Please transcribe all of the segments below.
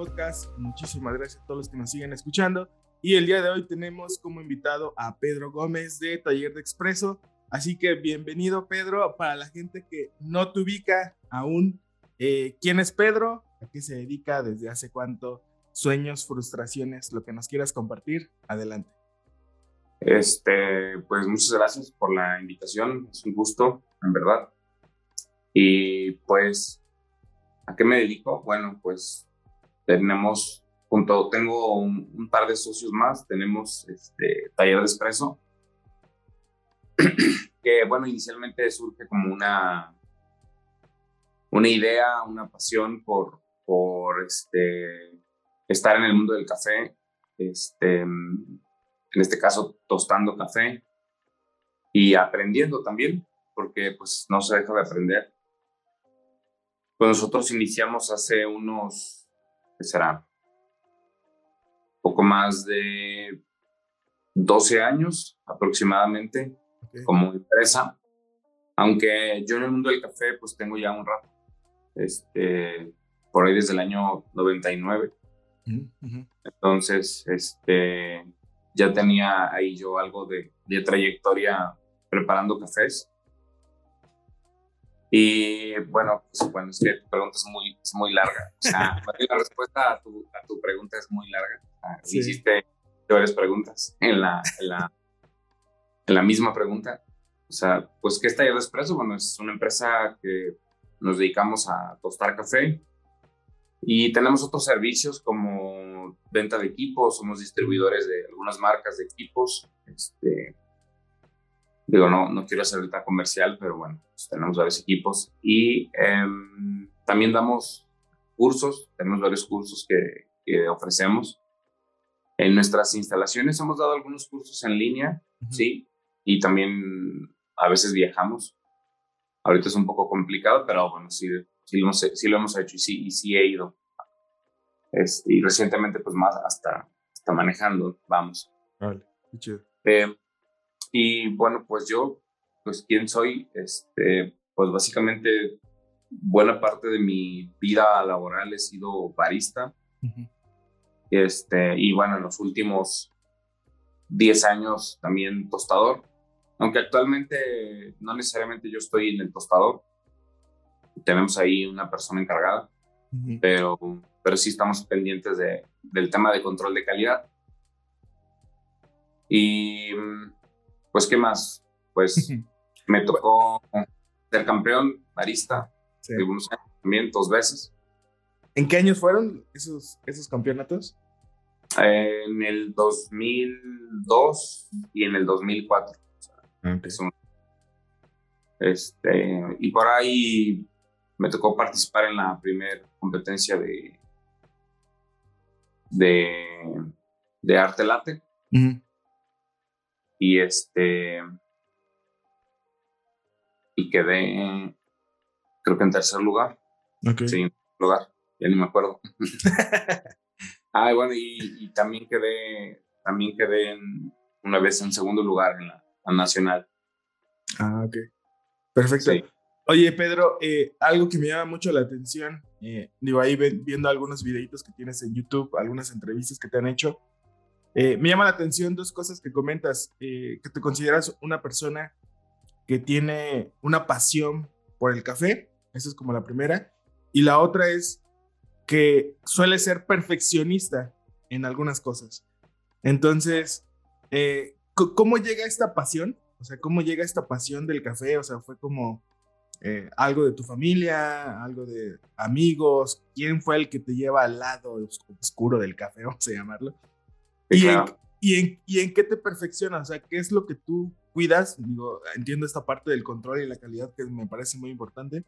Podcast. Muchísimas gracias a todos los que nos siguen escuchando. Y el día de hoy tenemos como invitado a Pedro Gómez de Taller de Expreso. Así que bienvenido Pedro. Para la gente que no te ubica aún, eh, ¿quién es Pedro? ¿A qué se dedica? ¿Desde hace cuánto? Sueños, frustraciones, lo que nos quieras compartir. Adelante. Este, pues muchas gracias por la invitación. Es un gusto, en verdad. Y pues, ¿a qué me dedico? Bueno, pues tenemos, junto, tengo un, par de socios más, tenemos este taller de expreso, que bueno, inicialmente surge como una, una idea, una pasión por, por este, estar en el mundo del café, este, en este caso tostando café y aprendiendo también, porque pues no se deja de aprender. Pues nosotros iniciamos hace unos que será poco más de 12 años aproximadamente como empresa. Aunque yo en el mundo del café pues tengo ya un rato, este, por ahí desde el año 99. Entonces, este, ya tenía ahí yo algo de, de trayectoria preparando cafés. Y bueno, pues bueno, es que tu pregunta es muy, es muy larga. O sea, la respuesta a tu, a tu pregunta es muy larga. Hiciste varias preguntas en la, en la, en la misma pregunta. O sea, pues, ¿qué es Taller de Espresso? Bueno, es una empresa que nos dedicamos a tostar café y tenemos otros servicios como venta de equipos, somos distribuidores de algunas marcas de equipos, este, Digo, no, no quiero hacer ahorita comercial, pero bueno, pues tenemos varios equipos y em, también damos cursos, tenemos varios cursos que, que, ofrecemos. En nuestras instalaciones hemos dado algunos cursos en línea, sí, y también a veces viajamos. Ahorita es un poco complicado, pero bueno, sí, sí, lo, hemos, sí lo hemos hecho y sí, y sí he ido. Este, y recientemente, pues más hasta, hasta manejando, vamos. Vale, qué chido. Eh, y bueno, pues yo, pues quién soy, este, pues básicamente buena parte de mi vida laboral he sido barista. este, y bueno, en los últimos 10 años también tostador. Aunque actualmente no necesariamente yo estoy en el tostador. Tenemos ahí una persona encargada, pero, pero sí estamos pendientes de, del tema de control de calidad. Y pues, ¿qué más? Pues me tocó ser campeón barista algunos años también, dos veces. ¿En qué años fueron esos, esos campeonatos? en el 2002 y en el 2004. este, y por ahí me tocó participar en la primera competencia de, de, de arte late. Y este. Y quedé, creo que en tercer lugar. Sí, en lugar. Ya ni me acuerdo. ah, bueno, y, también quedé, también quedé en, una vez en segundo lugar en la, nacional. Ah, ok. Perfecto. Oye, Pedro, eh, algo que me llama mucho la atención, eh, digo, ahí viendo algunos videitos que tienes en YouTube, algunas entrevistas que te han hecho, eh, me llama la atención dos cosas que comentas, eh, que te consideras una persona que tiene una pasión por el café, esa es como la primera, y la otra es que suele ser perfeccionista en algunas cosas. Entonces, eh, ¿cómo llega esta pasión? O sea, ¿cómo llega esta pasión del café? O sea, fue como algo de tu familia, algo de amigos, ¿quién fue el que te lleva al lado oscuro del café, vamos a llamarlo? ¿Y, en, y, en, qué te perfeccionas? O sea, ¿qué es lo que tú cuidas? Digo, entiendo esta parte del control y la calidad que me parece muy importante,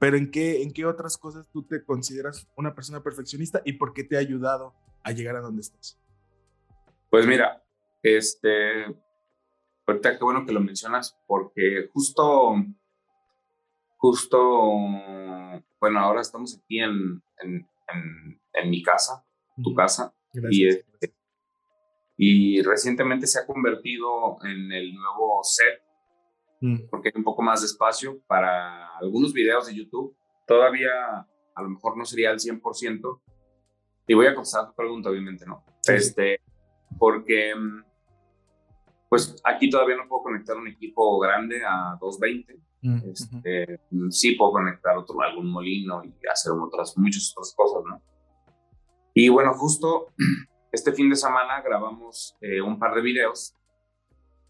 pero ¿en qué, ¿en qué otras cosas tú te consideras una persona perfeccionista y por qué te ha ayudado a llegar a donde estás? Pues mira, este, ahorita qué bueno que lo mencionas, porque justo, justo, bueno, ahora estamos aquí en, en, en, mi casa, tu casa, y, este, y recientemente se ha convertido en el nuevo set, mm. porque hay un poco más de espacio para algunos videos de YouTube. Todavía a lo mejor no sería al 100%. Y voy a contestar tu pregunta, obviamente, ¿no? Este, porque mm, pues aquí todavía no puedo conectar un equipo grande a 220. Mm, este, Sí puedo conectar otro, algún molino y hacer otras, muchas otras cosas, ¿no? Y bueno, justo este fin de semana grabamos eh, un par de videos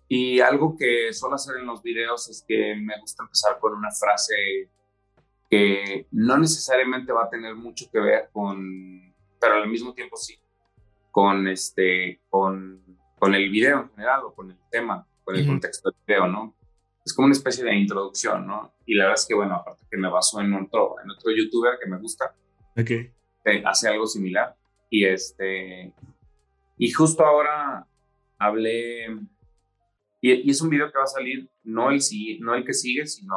y algo que suelo hacer en los videos es que me gusta empezar con una frase que no necesariamente va a tener mucho que ver con, pero al mismo tiempo sí, con este, con, con el video en general o con el tema, con el contexto del video, ¿no? Es como una especie de introducción, ¿no? Y la verdad es que, bueno, aparte que me baso en otro, en otro youtuber que me gusta, okay. hace algo similar. Y este, y justo ahora hablé, y, es un video que va a salir, no el, no el que sigue, sino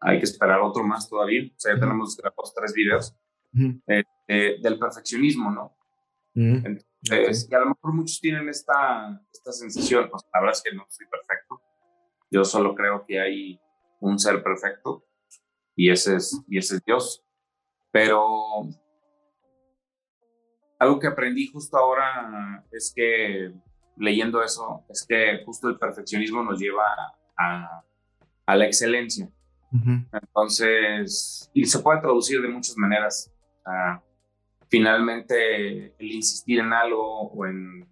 hay que esperar otro más todavía. O sea, ya tenemos grabados tres videos eh, del perfeccionismo, ¿no? Entonces, y a lo mejor muchos tienen esta, esta sensación, pues la verdad es que no soy perfecto. Yo solo creo que hay un ser perfecto y ese es, y ese es Dios. Pero algo que aprendí justo ahora es que leyendo eso, es que justo el perfeccionismo nos lleva a, a la excelencia. Entonces, y se puede traducir de muchas maneras. finalmente, el insistir en algo o en,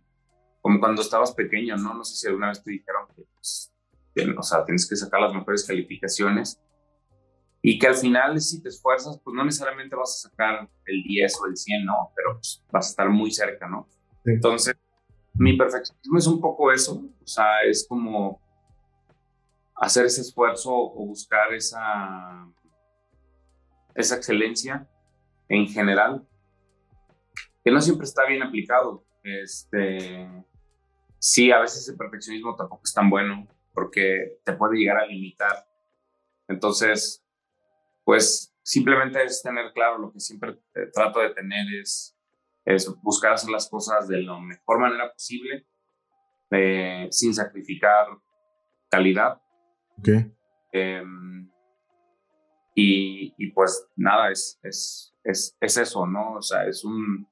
como cuando estabas pequeño, ¿no? No sé si alguna vez te dijeron que, pues, o sea, tienes que sacar las mejores calificaciones y que al final si te esfuerzas, pues no necesariamente vas a sacar el 10 o el 100, ¿no? Pero pues, vas a estar muy cerca, ¿no? Entonces, mi perfeccionismo es un poco eso, o sea, es como hacer ese esfuerzo o buscar esa, esa excelencia en general, que no siempre está bien aplicado. Este, sí, a veces el perfeccionismo tampoco es tan bueno porque te puede llegar a limitar. Entonces, pues simplemente es tener claro lo que siempre eh, trato de tener es, es buscar hacer las cosas de la mejor manera posible, eh, sin sacrificar calidad. Okay. Em, y, y, pues nada, es, es, es, es, eso, ¿no? O sea, es un,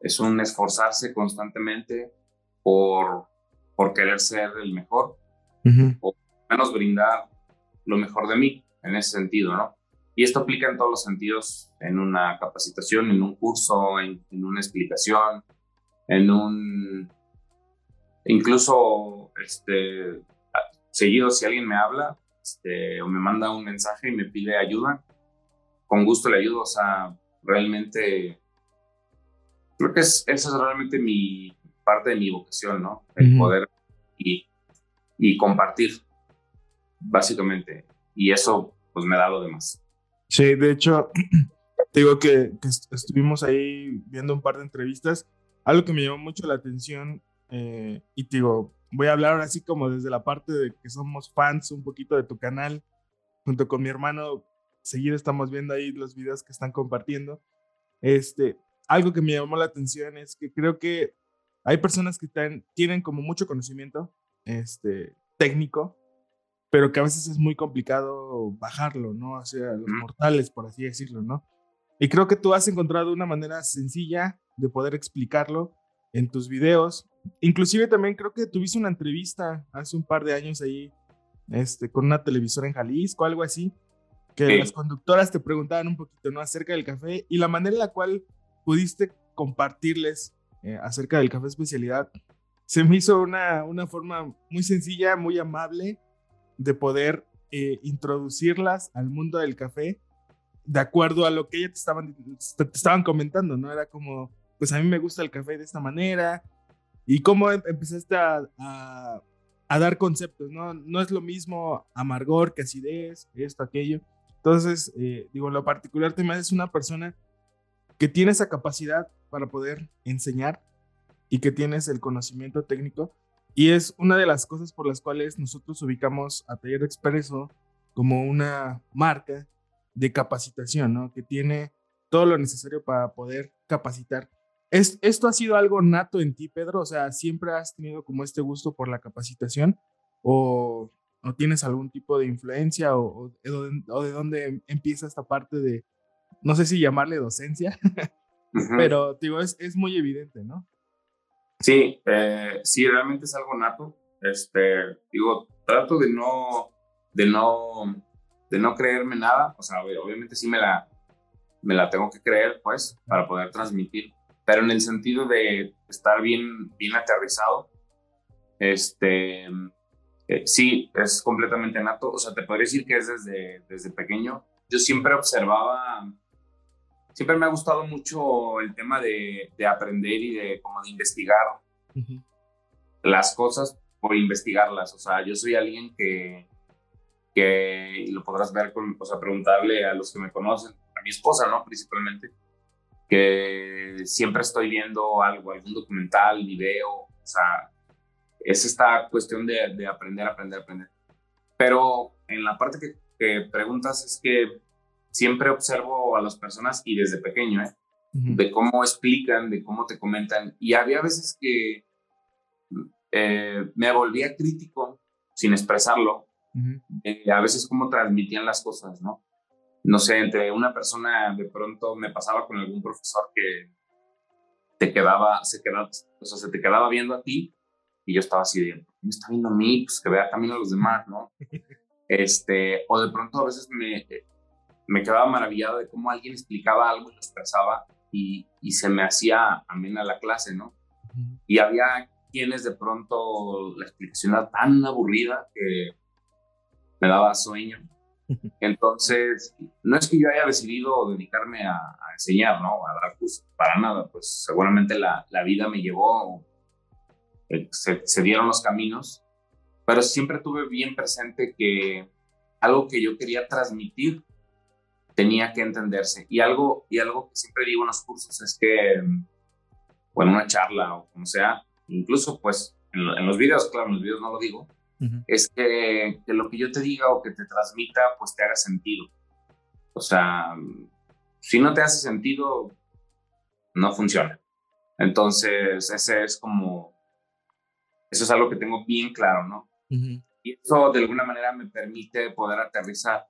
es un esforzarse constantemente por, por querer ser el mejor, o menos brindar lo mejor de mí en ese sentido, ¿no? Y esto aplica en todos los sentidos, en una capacitación, en un curso, en, una explicación, en un... Incluso, este, seguido, si alguien me habla este, o me manda un mensaje y me pide ayuda, con gusto le ayudo. O sea, realmente, creo que es, esa es realmente mi parte de mi vocación, ¿no? El poder y, y compartir, básicamente. Y eso, pues me da lo demás. Sí, de hecho, te digo que, estuvimos ahí viendo un par de entrevistas. Algo que me llamó mucho la atención, eh, y te digo, voy a hablar ahora así como desde la parte de que somos fans un poquito de tu canal. Junto con mi hermano, seguido estamos viendo ahí los videos que están compartiendo. Este, algo que me llamó la atención es que creo que hay personas que tienen como mucho conocimiento este, técnico, pero que a veces es muy complicado bajarlo, ¿no? Hacia los mortales, por así decirlo, ¿no? Y creo que tú has encontrado una manera sencilla de poder explicarlo en tus videos. Inclusive también creo que tuviste una entrevista hace un par de años ahí este, con una televisora en Jalisco, algo así, que las conductoras te preguntaban un poquito, ¿no? Acerca del café y la manera en la cual pudiste compartirles eh, acerca del café especialidad, se me hizo una, una forma muy sencilla, muy amable de poder eh, introducirlas al mundo del café de acuerdo a lo que ellas te estaban, te, estaban comentando, ¿no? Era como, pues a mí me gusta el café de esta manera y cómo em, empezaste a, a, dar conceptos, ¿no? No es lo mismo amargor que acidez, esto, aquello. Entonces, eh, digo, en lo particular te haces una persona que tiene esa capacidad para poder enseñar y que tienes el conocimiento técnico. Y es una de las cosas por las cuales nosotros ubicamos a Taller Expreso como una marca de capacitación, ¿no? Que tiene todo lo necesario para poder capacitar. ¿Es, ¿Esto ha sido algo nato en ti, Pedro? O sea, ¿siempre has tenido como este gusto por la capacitación? ¿O, o tienes algún tipo de influencia? O, o, de dónde empieza esta parte de, no sé si llamarle docencia, pero digo, es, es muy evidente, ¿no? Sí, eh, sí, realmente es algo nato. Este, digo, trato de no, de no, de no creerme nada. O sea, obviamente sí me la, me la tengo que creer, pues, para poder transmitir. Pero en el sentido de estar bien, bien aterrizado, este, eh, sí, es completamente nato. O sea, te podría decir que es desde, desde pequeño. Yo siempre observaba siempre me ha gustado mucho el tema de, de aprender y de como de investigar las cosas por investigarlas. O sea, yo soy alguien que, que y lo podrás ver con, o sea, preguntarle a los que me conocen, a mi esposa, ¿no? Principalmente, que siempre estoy viendo algo, algún documental, video, o sea, es esta cuestión de, de aprender, aprender, aprender. Pero en la parte que, que preguntas es que siempre observo a las personas y desde pequeño, ¿eh? de cómo explican, de cómo te comentan. Y había veces que eh, me volvía crítico sin expresarlo, a veces cómo transmitían las cosas, ¿no? No sé, entre una persona de pronto me pasaba con algún profesor que te quedaba, se quedaba, o sea, se te quedaba viendo a ti y yo estaba así de, me está viendo a mí? Pues que vea también a los demás, ¿no? Este, o de pronto a veces me, me quedaba maravillado de cómo alguien explicaba algo y lo expresaba y, y se me hacía amena la clase, ¿no? Y había quienes de pronto la explicación era tan aburrida que me daba sueño. Entonces, no es que yo haya decidido dedicarme a, enseñar, ¿no? A dar cursos, para nada, pues seguramente la, la vida me llevó, eh, se, se dieron los caminos, pero siempre tuve bien presente que algo que yo quería transmitir tenía que entenderse. Y algo, y algo que siempre digo en los cursos es que, o en una charla o como sea, incluso pues en, los videos, claro, en los videos no lo digo, es que, que, lo que yo te diga o que te transmita pues te haga sentido. O sea, si no te hace sentido, no funciona. Entonces, ese es como, eso es algo que tengo bien claro, ¿no? Y eso de alguna manera me permite poder aterrizar.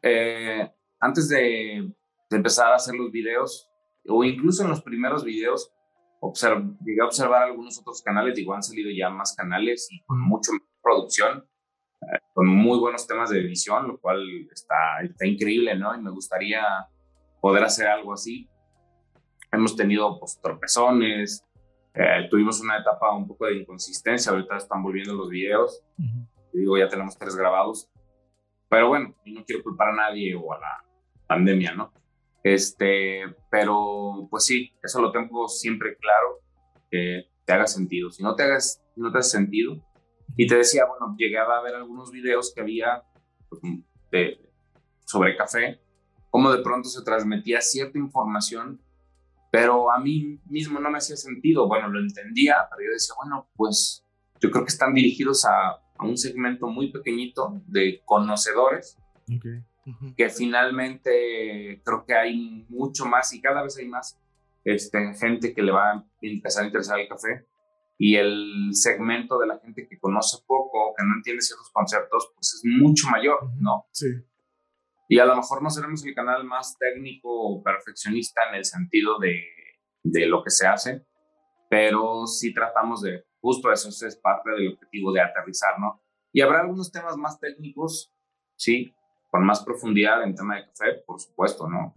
Eh, antes de, empezar a hacer los videos, o incluso en los primeros videos, llegué a observar algunos otros canales, digo, han salido ya más canales y con mucho producción, eh, con muy buenos temas de edición, lo cual está, está increíble, ¿no? Y me gustaría poder hacer algo así. Hemos tenido pues, tropezones, eh, tuvimos una etapa un poco de inconsistencia, ahorita están volviendo los videos, digo, ya tenemos tres grabados, pero bueno, no quiero culpar a nadie o a la, pandemia, ¿no? Este, pero pues sí, eso lo tengo siempre claro, que te haga sentido. Si no te hagas, no te hace sentido. Y te decía, bueno, llegué a ver algunos videos que había pues, sobre café, cómo de pronto se transmitía cierta información, pero a mí mismo no me hacía sentido. Bueno, lo entendía, pero yo decía, bueno, pues yo creo que están dirigidos a, a un segmento muy pequeñito de conocedores. Okay que finalmente creo que hay mucho más y cada vez hay más este, gente que le va a empezar a interesar el café y el segmento de la gente que conoce poco, que no entiende ciertos conceptos, pues es mucho mayor, ¿no? Sí. Y a lo mejor no seremos el canal más técnico o perfeccionista en el sentido de, de lo que se hace, pero sí tratamos de, justo eso, eso es parte del objetivo de aterrizar, ¿no? Y habrá algunos temas más técnicos, sí, con más profundidad en tema de café, por supuesto, ¿no?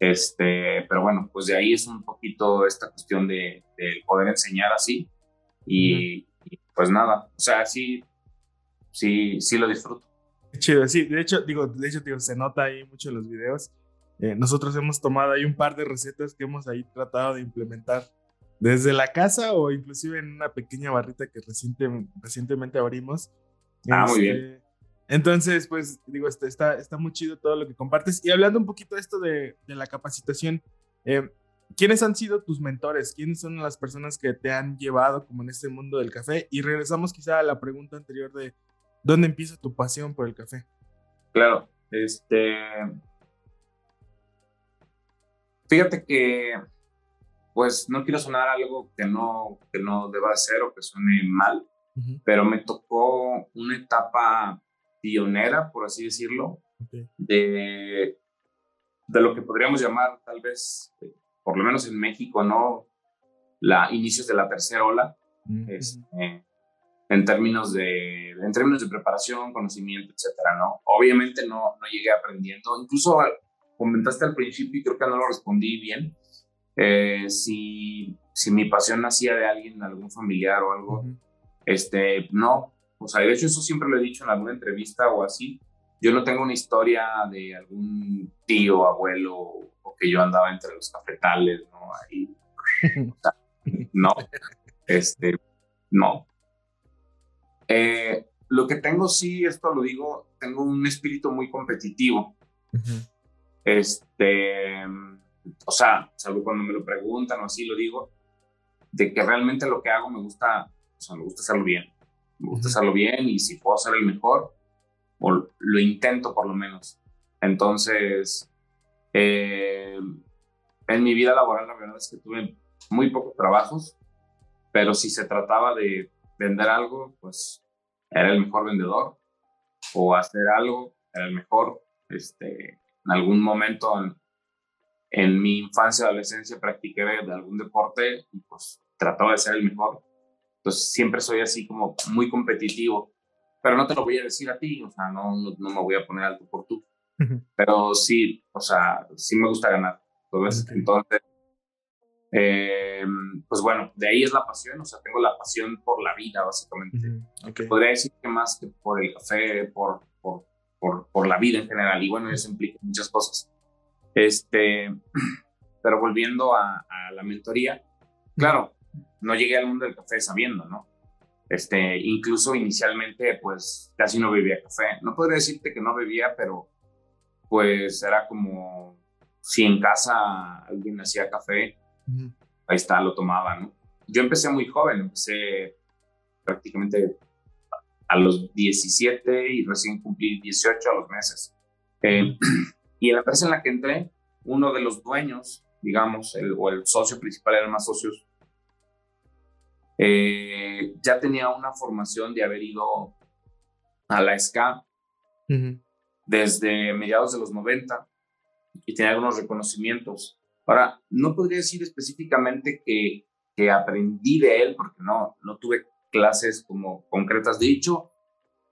Este, pero bueno, pues de ahí es un poquito esta cuestión de, poder enseñar así y, pues nada, o sea, sí, sí, sí lo disfruto. Chido, sí, de hecho, digo, de hecho, digo, se nota ahí mucho en los videos. Eh, nosotros hemos tomado ahí un par de recetas que hemos ahí tratado de implementar desde la casa o inclusive en una pequeña barrita que reciente, recientemente abrimos. Ah, muy bien. Entonces, pues digo, este, está, está muy chido todo lo que compartes. Y hablando un poquito de esto de, de la capacitación, eh, ¿quiénes han sido tus mentores? ¿Quiénes son las personas que te han llevado como en este mundo del café? Y regresamos quizá a la pregunta anterior de ¿dónde empieza tu pasión por el café? Claro, este... Fíjate que, pues no quiero sonar algo que no, que no deba ser o que suene mal, pero me tocó una etapa pionera, por así decirlo, de, de lo que podríamos llamar tal vez, por lo menos en México, ¿no? La inicios de la tercera ola, este, en, términos de, en términos de preparación, conocimiento, etcétera, ¿no? Obviamente no, no llegué aprendiendo, incluso comentaste al principio y creo que no lo respondí bien, eh, si, si mi pasión nacía de alguien, algún familiar o algo, este, no, o sea, de hecho eso siempre lo he dicho en alguna entrevista o así. Yo no tengo una historia de algún tío, abuelo o que yo andaba entre los cafetales, ¿no? Ahí, no, este, no. Eh, lo que tengo sí, esto lo digo, tengo un espíritu muy competitivo. Este, o sea, salvo cuando me lo preguntan o así lo digo, de que realmente lo que hago me gusta, o sea, me gusta hacerlo bien me gusta hacerlo bien y si puedo ser el mejor, o lo intento por lo menos. Entonces, eh, en mi vida laboral la verdad es que tuve muy pocos trabajos, pero si se trataba de vender algo, pues era el mejor vendedor, o hacer algo, era el mejor. Este, en algún momento en, en mi infancia, adolescencia, practiqué de algún deporte y pues trataba de ser el mejor entonces siempre soy así como muy competitivo, pero no te lo voy a decir a ti, o sea, no, no, me voy a poner alto por tú, pero sí, o sea, sí me gusta ganar. Entonces, entonces eh, pues bueno, de ahí es la pasión, o sea, tengo la pasión por la vida, básicamente. Podría decir que más que por el café, por, por, por, por la vida en general, y bueno, eso implica muchas cosas. Este, pero volviendo a, a la mentoría, claro, no llegué al mundo del café sabiendo, ¿no? Este, incluso inicialmente, pues casi no bebía café. No podría decirte que no bebía, pero pues era como si en casa alguien hacía café, ahí está, lo tomaba, ¿no? Yo empecé muy joven, empecé prácticamente a los 17 y recién cumplí 18 a los meses. Eh, y en la empresa en la que entré, uno de los dueños, digamos, el, o el socio principal, eran más socios, eh, ya tenía una formación de haber ido a la SCA desde mediados de los 90 y tenía algunos reconocimientos. Ahora, no podría decir específicamente que, que aprendí de él, porque no, no tuve clases como concretas. De hecho,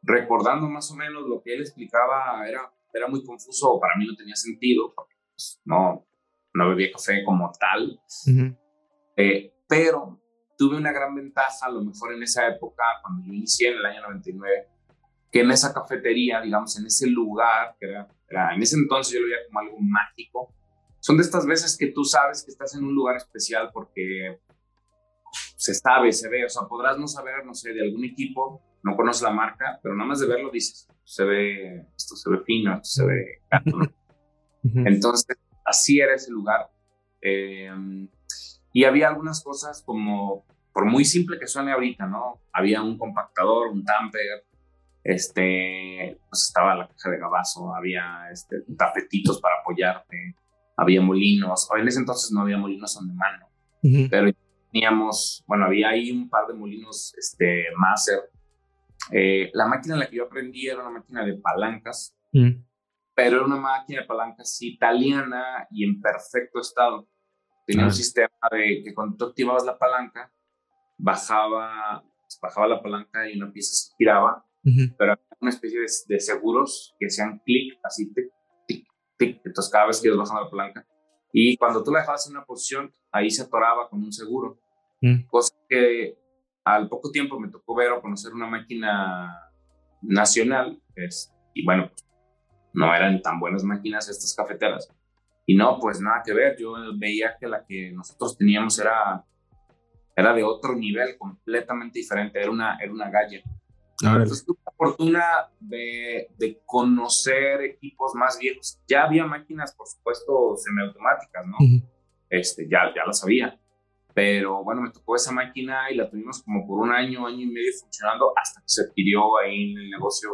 recordando más o menos lo que él explicaba, era, era muy confuso, para mí no tenía sentido, porque pues, no, no bebía café como tal. Eh, pero tuve una gran ventaja, a lo mejor en esa época, cuando yo inicié en el año 99, que en esa cafetería, digamos, en ese lugar, que era, en ese entonces yo lo veía como algo mágico, son de estas veces que tú sabes que estás en un lugar especial porque se sabe, se ve, o sea, podrás no saber, no sé, de algún equipo, no conoces la marca, pero nada más de verlo dices, se ve, esto se ve fino, esto se ve Entonces, así era ese lugar. Eh, y había algunas cosas como, por muy simple que suene ahorita, ¿no? Había un compactador, un tamper, este, pues estaba la caja de gabazo, había este, tapetitos para apoyarte, había molinos. En ese entonces no había molinos on mano, pero teníamos, bueno, había ahí un par de molinos este, Maser. Eh, la máquina en la que yo aprendí era una máquina de palancas, pero era una máquina de palancas italiana y en perfecto estado. Tenía un sistema de que cuando tú activabas la palanca, bajaba, bajaba la palanca y una pieza se giraba, pero había una especie de, seguros que hacían clic, así, tic, tic, tic. Entonces, cada vez que ibas bajando la palanca. Y cuando tú la dejabas en una posición, ahí se atoraba con un seguro. Cosa que al poco tiempo me tocó ver o conocer una máquina nacional, pues, y bueno, no eran tan buenas máquinas estas cafeteras, y no, pues nada que ver. Yo veía que la que nosotros teníamos era, era de otro nivel, completamente diferente. Era una, era una galla. Entonces tuve la fortuna de, de, conocer equipos más viejos. Ya había máquinas, por supuesto, semiautomáticas, ¿no? este, ya, ya las sabía. Pero bueno, me tocó esa máquina y la tuvimos como por un año, año y medio funcionando hasta que se pidió ahí en el negocio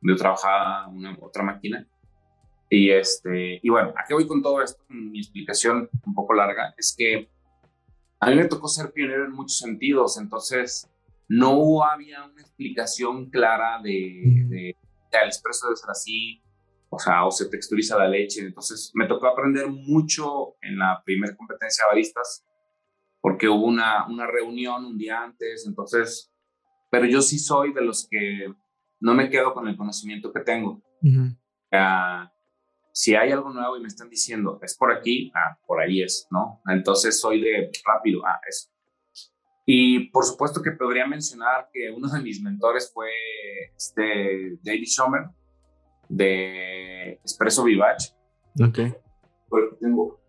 donde yo trabajaba una otra máquina. Y, este, y bueno, ¿a qué voy con todo esto? Mi explicación un poco larga es que a mí me tocó ser pionero en muchos sentidos, entonces no había una explicación clara de, de el expreso debe ser así, o sea, o se texturiza la leche. Entonces me tocó aprender mucho en la primera competencia de baristas, porque hubo una, una reunión un día antes, entonces, pero yo sí soy de los que no me quedo con el conocimiento que tengo. Si hay algo nuevo y me están diciendo, es por aquí, ah, por ahí es, ¿no? Entonces soy de rápido, ah, eso. Y por supuesto que podría mencionar que uno de mis mentores fue este David Schomer de Espresso Vivace. Ok. Porque tengo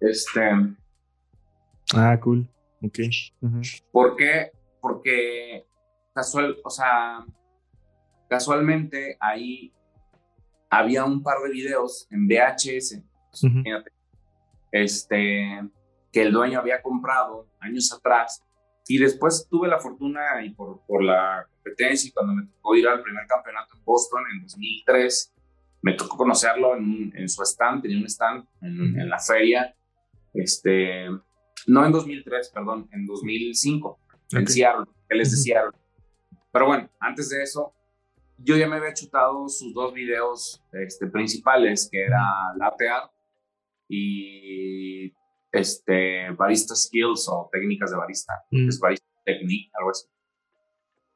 Este. Ah, cool. Ok. ¿Por qué? Porque casual, o sea, casualmente ahí había un par de videos en VHS, este, que el dueño había comprado años atrás y después tuve la fortuna y por, por la competencia y cuando me tocó ir al primer campeonato en Boston en 2003, me tocó conocerlo en, en su stand, tenía un stand en, en, la feria, este, no en 2003, perdón, en 2005, en Seattle, él es de Seattle. Pero bueno, antes de eso, yo ya me había chutado sus dos videos este, principales, que era Latte Art y este, barista skills o técnicas de barista, mm. es barista technique, algo así.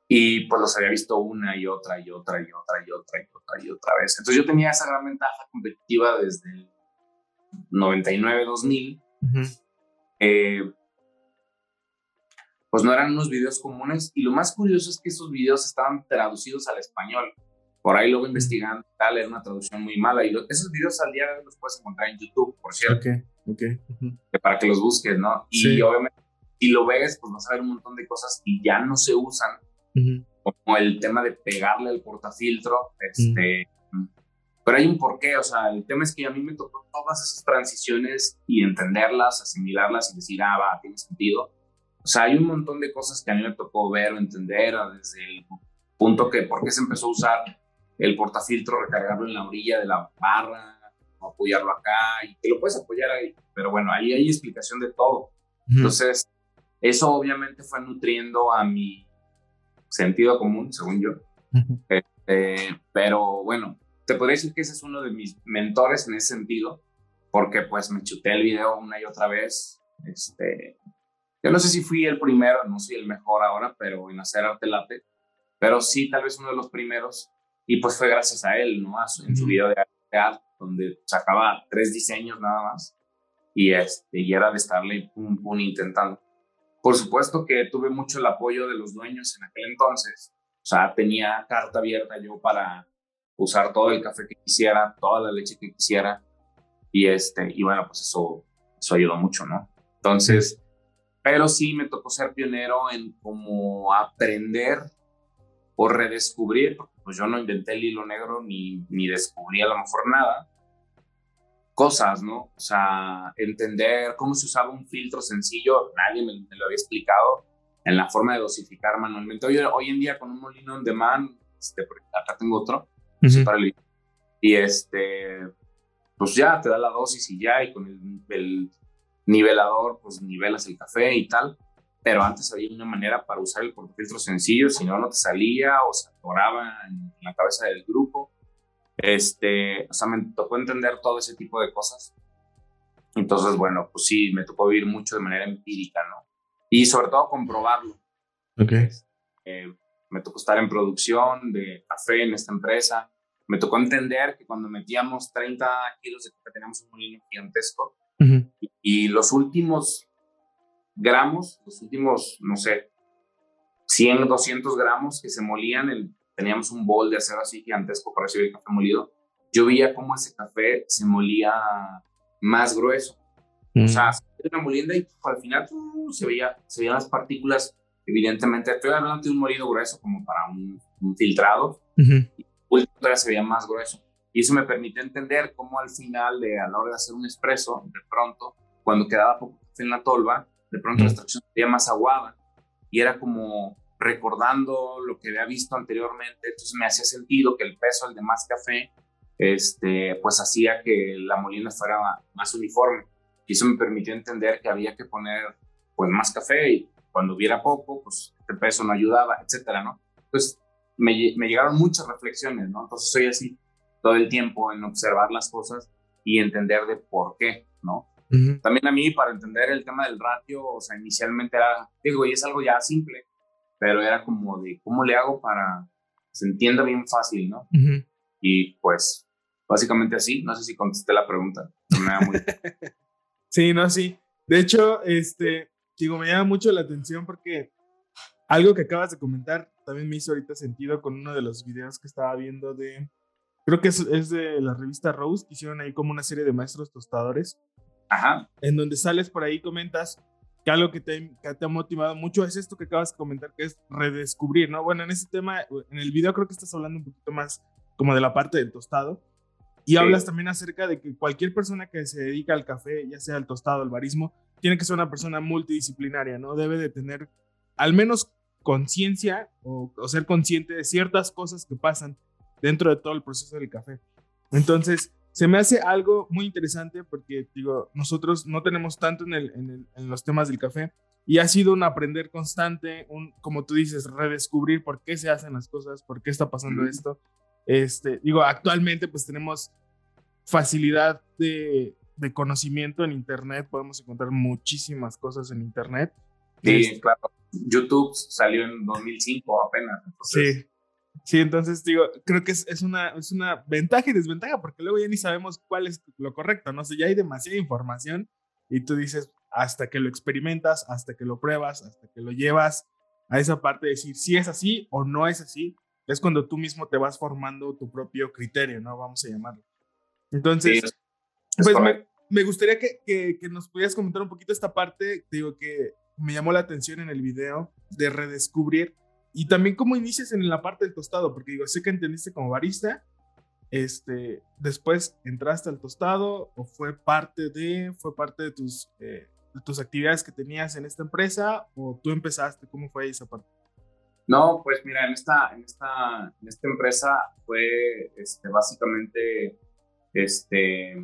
Y pues los había visto una y otra y otra y otra y otra y otra y otra vez. Entonces yo tenía esa gran ventaja competitiva desde el 99-2000. eh, pues no eran unos videos comunes. Y lo más curioso es que esos videos estaban traducidos al español. Por ahí luego investigando tal, era una traducción muy mala. Y esos videos al día de hoy los puedes encontrar en YouTube, por cierto. Ok, ok. Para que los busques, ¿no? Y obviamente si lo ves, pues vas a ver un montón de cosas que ya no se usan, como el tema de pegarle el portafiltro, este... Pero hay un porqué, o sea, el tema es que a mí me tocó todas esas transiciones y entenderlas, asimilarlas y decir, ah, va, tiene sentido o sea, hay un montón de cosas que a mí me tocó ver o entender desde el punto que por qué se empezó a usar el portafiltro, recargarlo en la orilla de la barra, apoyarlo acá, y que lo puedes apoyar ahí. Pero bueno, ahí hay explicación de todo. Entonces, eso obviamente fue nutriendo a mi sentido común, según yo. Este, pero bueno, te podría decir que ese es uno de mis mentores en ese sentido, porque pues me chuté el video una y otra vez. Este, yo no sé si fui el primero, no soy el mejor ahora, pero en hacer arte latte, pero sí tal vez uno de los primeros. Y pues fue gracias a él, ¿no? en su video de arte, donde sacaba tres diseños nada más. Y, este, y era de estarle pum, pum, intentando. Por supuesto que tuve mucho el apoyo de los dueños en aquel entonces. O sea, tenía carta abierta yo para usar todo el café que quisiera, toda la leche que quisiera. Y, este, y bueno, pues eso, eso ayudó mucho, ¿no? Entonces, pero sí me tocó ser pionero en cómo aprender o redescubrir, porque pues yo no inventé el hilo negro ni, ni descubrí a lo mejor nada, cosas, ¿no? O sea, entender cómo se usaba un filtro sencillo, nadie me, lo había explicado, en la forma de dosificar manualmente. Hoy, hoy en día con un molino on demand, este, acá tengo otro, y este, pues ya te da la dosis y ya, y con el nivelador, pues nivelas el café y tal, pero antes había una manera para usar el portafiltro sencillo, si no, no te salía o se atoraba en la cabeza del grupo. Este, o sea, me tocó entender todo ese tipo de cosas. Entonces, bueno, pues sí, me tocó vivir mucho de manera empírica, ¿no? Y sobre todo comprobarlo. Ok. Eh, me tocó estar en producción de café en esta empresa. Me tocó entender que cuando metíamos 30 kilos de café teníamos un molino gigantesco y, los últimos gramos, los últimos, no sé, 100, 200 gramos que se molían, el, teníamos un bol de acero así gigantesco para recibir el café molido. Yo veía cómo ese café se molía más grueso. O sea, se una molienda y al final uh, se, veía, se veían las partículas evidentemente, estoy hablando de un molido grueso como para un, filtrado, y el todavía se veía más grueso. Y eso me permite entender cómo al final, de, a la hora de hacer un espresso, de pronto, cuando quedaba poco en la tolva, de pronto la extracción sería más aguada. Y era como recordando lo que había visto anteriormente, entonces me hacía sentido que el peso, el de más café, este, pues hacía que la molina fuera más uniforme. Y eso me permitió entender que había que poner pues más café y cuando hubiera poco, pues el peso no ayudaba, etcétera, ¿no? Entonces me, me llegaron muchas reflexiones, ¿no? Entonces soy así todo el tiempo en observar las cosas y entender de por qué, ¿no? También a mí, para entender el tema del ratio, o sea, inicialmente era, digo, y es algo ya simple, pero era como de cómo le hago para que se entienda bien fácil, ¿no? Y pues, básicamente así, no sé si contesté la pregunta. muy... sí, no, sí. De hecho, este, digo, me llama mucho la atención porque algo que acabas de comentar también me hizo ahorita sentido con uno de los videos que estaba viendo de, creo que es, es de la revista Rose, que hicieron ahí como una serie de maestros tostadores. Ajá. En donde sales por ahí comentas que algo que te, que te, ha motivado mucho es esto que acabas de comentar, que es redescubrir, ¿no? Bueno, en ese tema, en el video creo que estás hablando un poquito más como de la parte del tostado. Y hablas también acerca de que cualquier persona que se dedica al café, ya sea al tostado, al barismo, tiene que ser una persona multidisciplinaria, ¿no? Debe de tener al menos conciencia o, ser consciente de ciertas cosas que pasan dentro de todo el proceso del café. Entonces, se me hace algo muy interesante porque, digo, nosotros no tenemos tanto en, el, en, en los temas del café y ha sido un aprender constante, un, como tú dices, redescubrir por qué se hacen las cosas, por qué está pasando esto. Este, digo, actualmente pues tenemos facilidad de, de conocimiento en Internet, podemos encontrar muchísimas cosas en Internet. Sí, este claro. YouTube salió en 2005 apenas. Sí. Sí, entonces digo, creo que es, es, una, es una ventaja y desventaja porque luego ya ni sabemos cuál es lo correcto, no sé, ya hay demasiada información y tú dices, hasta que lo experimentas, hasta que lo pruebas, hasta que lo llevas a esa parte de decir si es así o no es así, es cuando tú mismo te vas formando tu propio criterio, ¿no? Vamos a llamarlo. Entonces, pues me, gustaría que, que, nos pudieras comentar un poquito esta parte, digo, que me llamó la atención en el video, de redescubrir, y también cómo inicias en la parte del tostado, porque digo, sé que entendiste como barista, este, después entraste al tostado, o fue parte de, fue parte de tus, eh, de tus actividades que tenías en esta empresa, o tú empezaste, ¿cómo fue esa parte? No, pues mira, en esta, en esta, en esta empresa fue este, básicamente, este,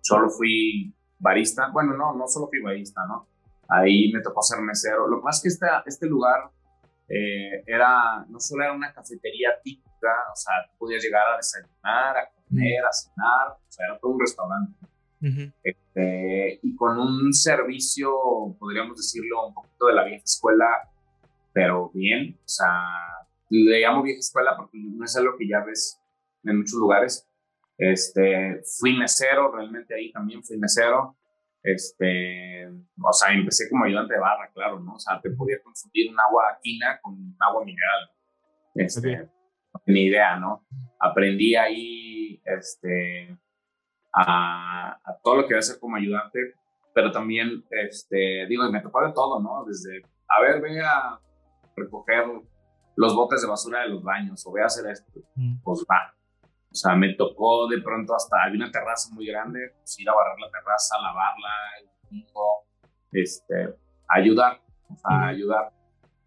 solo fui barista. Bueno, no, no solo fui barista, ¿no? Ahí me tocó ser mesero. Lo que pasa es que este, este lugar eh, era, no solo era una cafetería típica, o sea, podías llegar a desayunar, a comer, a cenar, o sea, era todo un restaurante. este, y con un servicio, podríamos decirlo, un poquito de la vieja escuela pero bien, o sea, le llamo vieja escuela porque no es algo que ya ves en muchos lugares. Este, fui mesero, realmente ahí también fui mesero. Este, o sea, empecé como ayudante de barra, claro, ¿no? O sea, te podía confundir un agua quina con agua mineral. Este, ni idea, ¿no? Aprendí ahí, este, a, a todo lo que voy a hacer como ayudante, pero también, este, digo, me tocó de todo, ¿no? Desde, a ver, ve a recoger los botes de basura de los baños o voy a hacer esto, mm. pues va. O sea, me tocó de pronto hasta, había una terraza muy grande, pues ir a barrer la terraza, lavarla, este, ayudar, o sea, ayudar.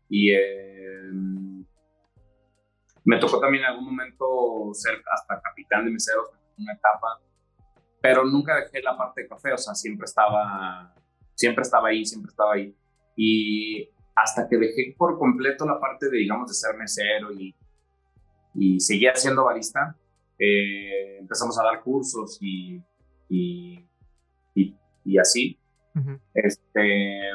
Y em, me tocó también en algún momento ser hasta capitán de meseros en una etapa, pero nunca dejé la parte de café, o sea, siempre estaba, siempre estaba ahí, siempre estaba ahí. Y hasta que dejé por completo la parte de, digamos, de ser mesero y, y seguía siendo barista, eh, empezamos a dar cursos y, y, y, así. Este,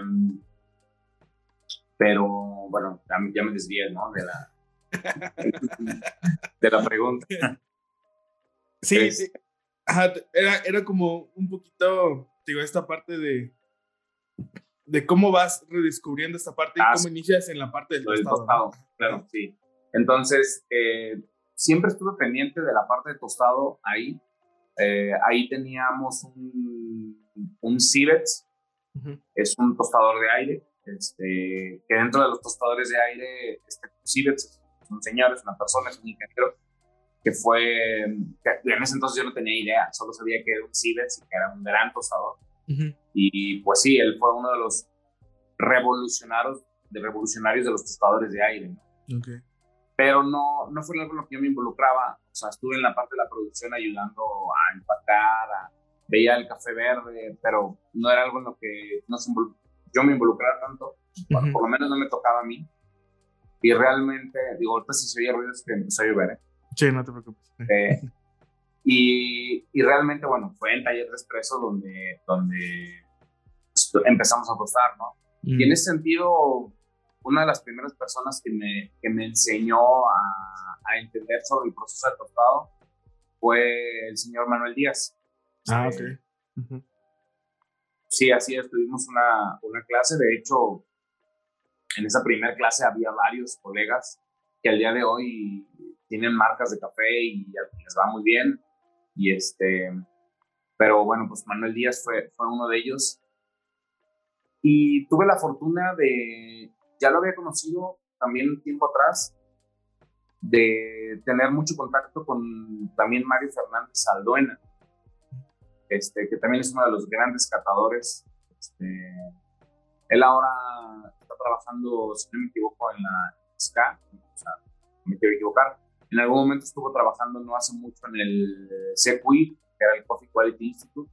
pero bueno, ya, me desvié, ¿no? De la, de la pregunta. Sí, sí. era, era como un poquito, digo, esta parte de, de cómo vas redescubriendo esta parte y ah, cómo inicias en la parte del tostado. Claro, sí. Entonces, eh, siempre estuve pendiente de la parte de tostado ahí. Eh, ahí teníamos un, un Civex, es un tostador de aire, este, que dentro de los tostadores de aire, este, Cibets es un señor, es una persona, es un ingeniero, que fue, que en ese entonces yo no tenía idea, solo sabía que era un Cibets y que era un gran tostador. Y pues sí, él fue uno de los revolucionarios de, revolucionarios de los tostadores de aire. ¿no? Okay. Pero no, no fue algo en lo que yo me involucraba. O sea, estuve en la parte de la producción ayudando a empacar, a, veía el café verde, pero no era algo en lo que no yo me involucrara tanto. por lo menos no me tocaba a mí. Y realmente, digo, ahorita si se oye ruido es que empezó a llover. ¿eh? Sí, no te preocupes. Eh, y, y, realmente, bueno, fue en Taller de Expreso donde, donde empezamos a tostar, ¿no? Y en ese sentido, una de las primeras personas que me, que me enseñó a, a, entender sobre el proceso de tostado fue el señor Manuel Díaz. Ah, ok. Sí, así es, tuvimos una, una clase, de hecho, en esa primera clase había varios colegas que al día de hoy tienen marcas de café y les va muy bien. Y este, pero bueno, pues Manuel Díaz fue, fue uno de ellos. Y tuve la fortuna de, ya lo había conocido también un tiempo atrás, de tener mucho contacto con también Mario Fernández Alduena, este, que también es uno de los grandes catadores. Este, él ahora está trabajando, si no me equivoco, en la SCA, o sea, no me quiero equivocar. En algún momento estuvo trabajando no hace mucho en el CQI, que era el Coffee Quality Institute,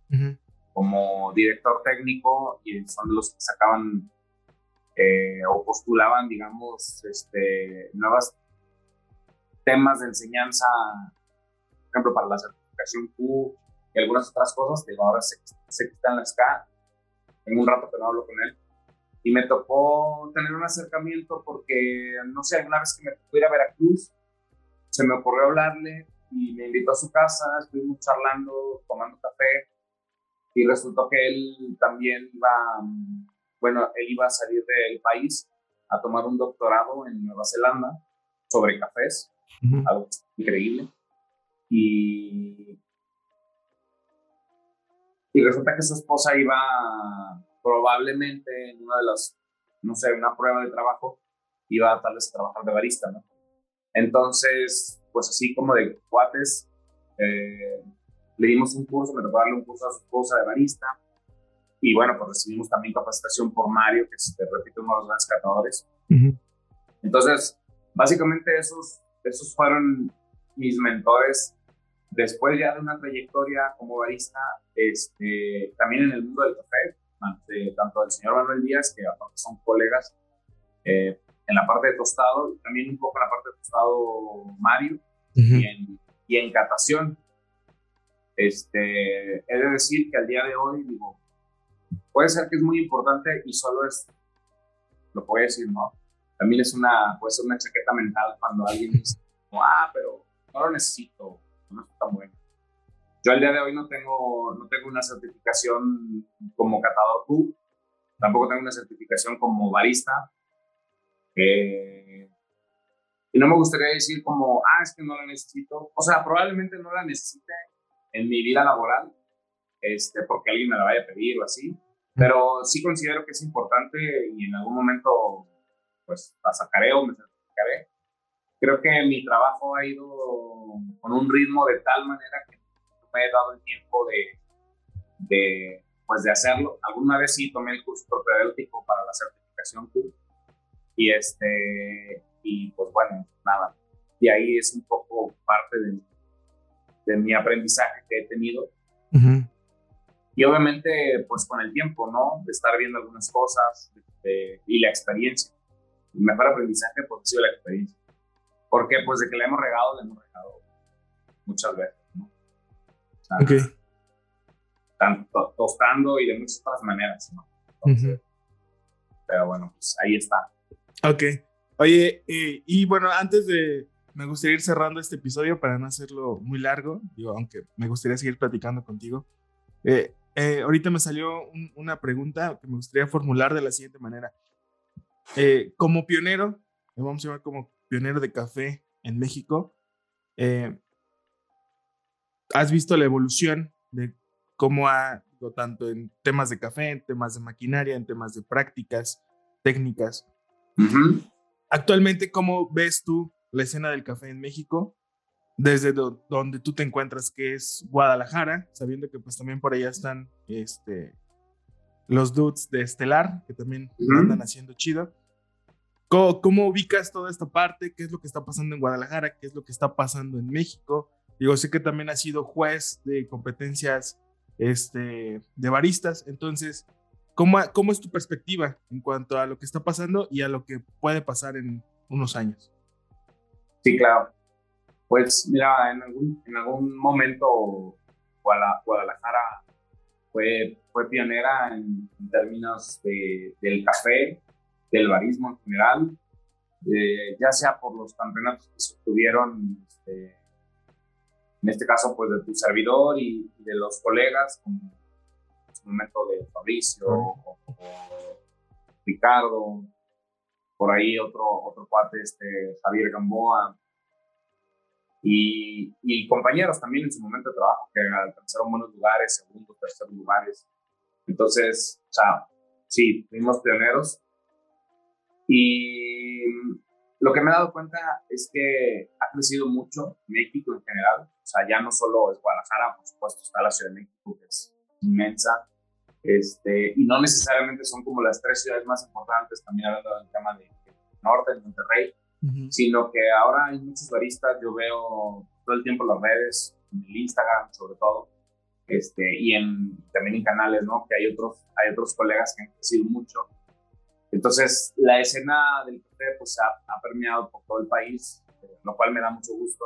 como director técnico y son de los que sacaban eh, o postulaban, digamos, este, nuevas temas de enseñanza, por ejemplo, para la certificación Q y algunas otras cosas. Digo, ahora sé, sé, que está en la SCA, en un rato que no hablo con él. Y me tocó tener un acercamiento porque, no sé, alguna vez que me fui a Veracruz, se me ocurrió hablarle y me invitó a su casa, estuvimos charlando, tomando café y resultó que él también iba, bueno, él iba a salir del país a tomar un doctorado en Nueva Zelanda sobre cafés, algo increíble. Y, y resulta que su esposa iba probablemente en una de las, no sé, una prueba de trabajo, iba tal vez a trabajar de barista, ¿no? Entonces, pues así como de cuates, eh, le dimos un curso, me tocó darle un curso a su esposa de barista. Y bueno, pues recibimos también capacitación por Mario, que es, te repito, uno de los grandes catadores. Entonces, básicamente esos, esos fueron mis mentores. Después ya de una trayectoria como barista, este, también en el mundo del café, tanto del señor Manuel Díaz, que aparte son colegas, eh, en la parte de tostado, también un poco en la parte de tostado Mario, y, en, y en catación. Este, he de decir que al día de hoy, digo, puede ser que es muy importante y solo es, lo a decir, ¿no? También es una, puede ser una chaqueta mental cuando alguien dice, ah, pero no lo necesito, no está tan bueno. Yo al día de hoy no tengo, no tengo una certificación como catador Q, tampoco tengo una certificación como barista. Eh, y no me gustaría decir como, ah, es que no la necesito. O sea, probablemente no la necesite en mi vida laboral, este, porque alguien me la vaya a pedir o así. Pero sí considero que es importante y en algún momento pues la sacaré o me certificaré. Creo que mi trabajo ha ido con un ritmo de tal manera que me he dado el tiempo de, de, pues de hacerlo. Alguna vez sí tomé el curso propedéutico para la certificación Q y este y pues bueno, nada. Y ahí es un poco parte de, de mi aprendizaje que he tenido. Y obviamente, pues con el tiempo, ¿no? De estar viendo algunas cosas y la experiencia. El mejor aprendizaje pues ha sido la experiencia. Porque pues de que le hemos regado, le hemos regado muchas veces, ¿no? ok. Tanto tostando y de muchas otras maneras, ¿no? Pero bueno, pues ahí está. Ok. Oye, eh, y bueno, antes de, me gustaría ir cerrando este episodio para no hacerlo muy largo, digo, aunque me gustaría seguir platicando contigo. Eh, eh, ahorita me salió una pregunta que me gustaría formular de la siguiente manera. Eh, como pionero, lo vamos a llamar como pionero de café en México, has visto la evolución de cómo ha, tanto en temas de café, en temas de maquinaria, en temas de prácticas, técnicas. Actualmente, ¿cómo ves tú la escena del café en México? Desde donde tú te encuentras, que es Guadalajara, sabiendo que pues también por allá están este, los dudes de Estelar, que también andan haciendo chido. ¿Cómo, ubicas toda esta parte? ¿Qué es lo que está pasando en Guadalajara? ¿Qué es lo que está pasando en México? Digo, sé que también has sido juez de competencias este, de baristas, entonces, ¿cómo, ¿cómo es tu perspectiva en cuanto a lo que está pasando y a lo que puede pasar en unos años? Sí, claro. Pues mira, en algún, en algún momento Guadalajara fue, fue pionera en, términos de, del café del barismo en general, eh, ya sea por los campeonatos que se obtuvieron, este, en este caso, pues de tu servidor y, de los colegas, como en su momento de Fabricio, o, Ricardo, por ahí otro, otro cuate, este, Javier Gamboa, y, y, compañeros también en su momento de trabajo que alcanzaron buenos lugares, segundos, terceros lugares. Entonces, o sea, sí, fuimos pioneros y lo que me he dado cuenta es que ha crecido mucho México en general. O sea, ya no solo es Guadalajara, por supuesto, está la Ciudad de México, que es inmensa. Este, y no necesariamente son como las tres ciudades más importantes, también hablando del tema de, Norte, de Monterrey, sino que ahora hay muchos baristas, yo veo todo el tiempo las redes, en el Instagram sobre todo, este, y en, también en canales, ¿no? Que hay otros, hay otros colegas que han crecido mucho entonces, la escena del café pues, ha, permeado por todo el país, lo cual me da mucho gusto,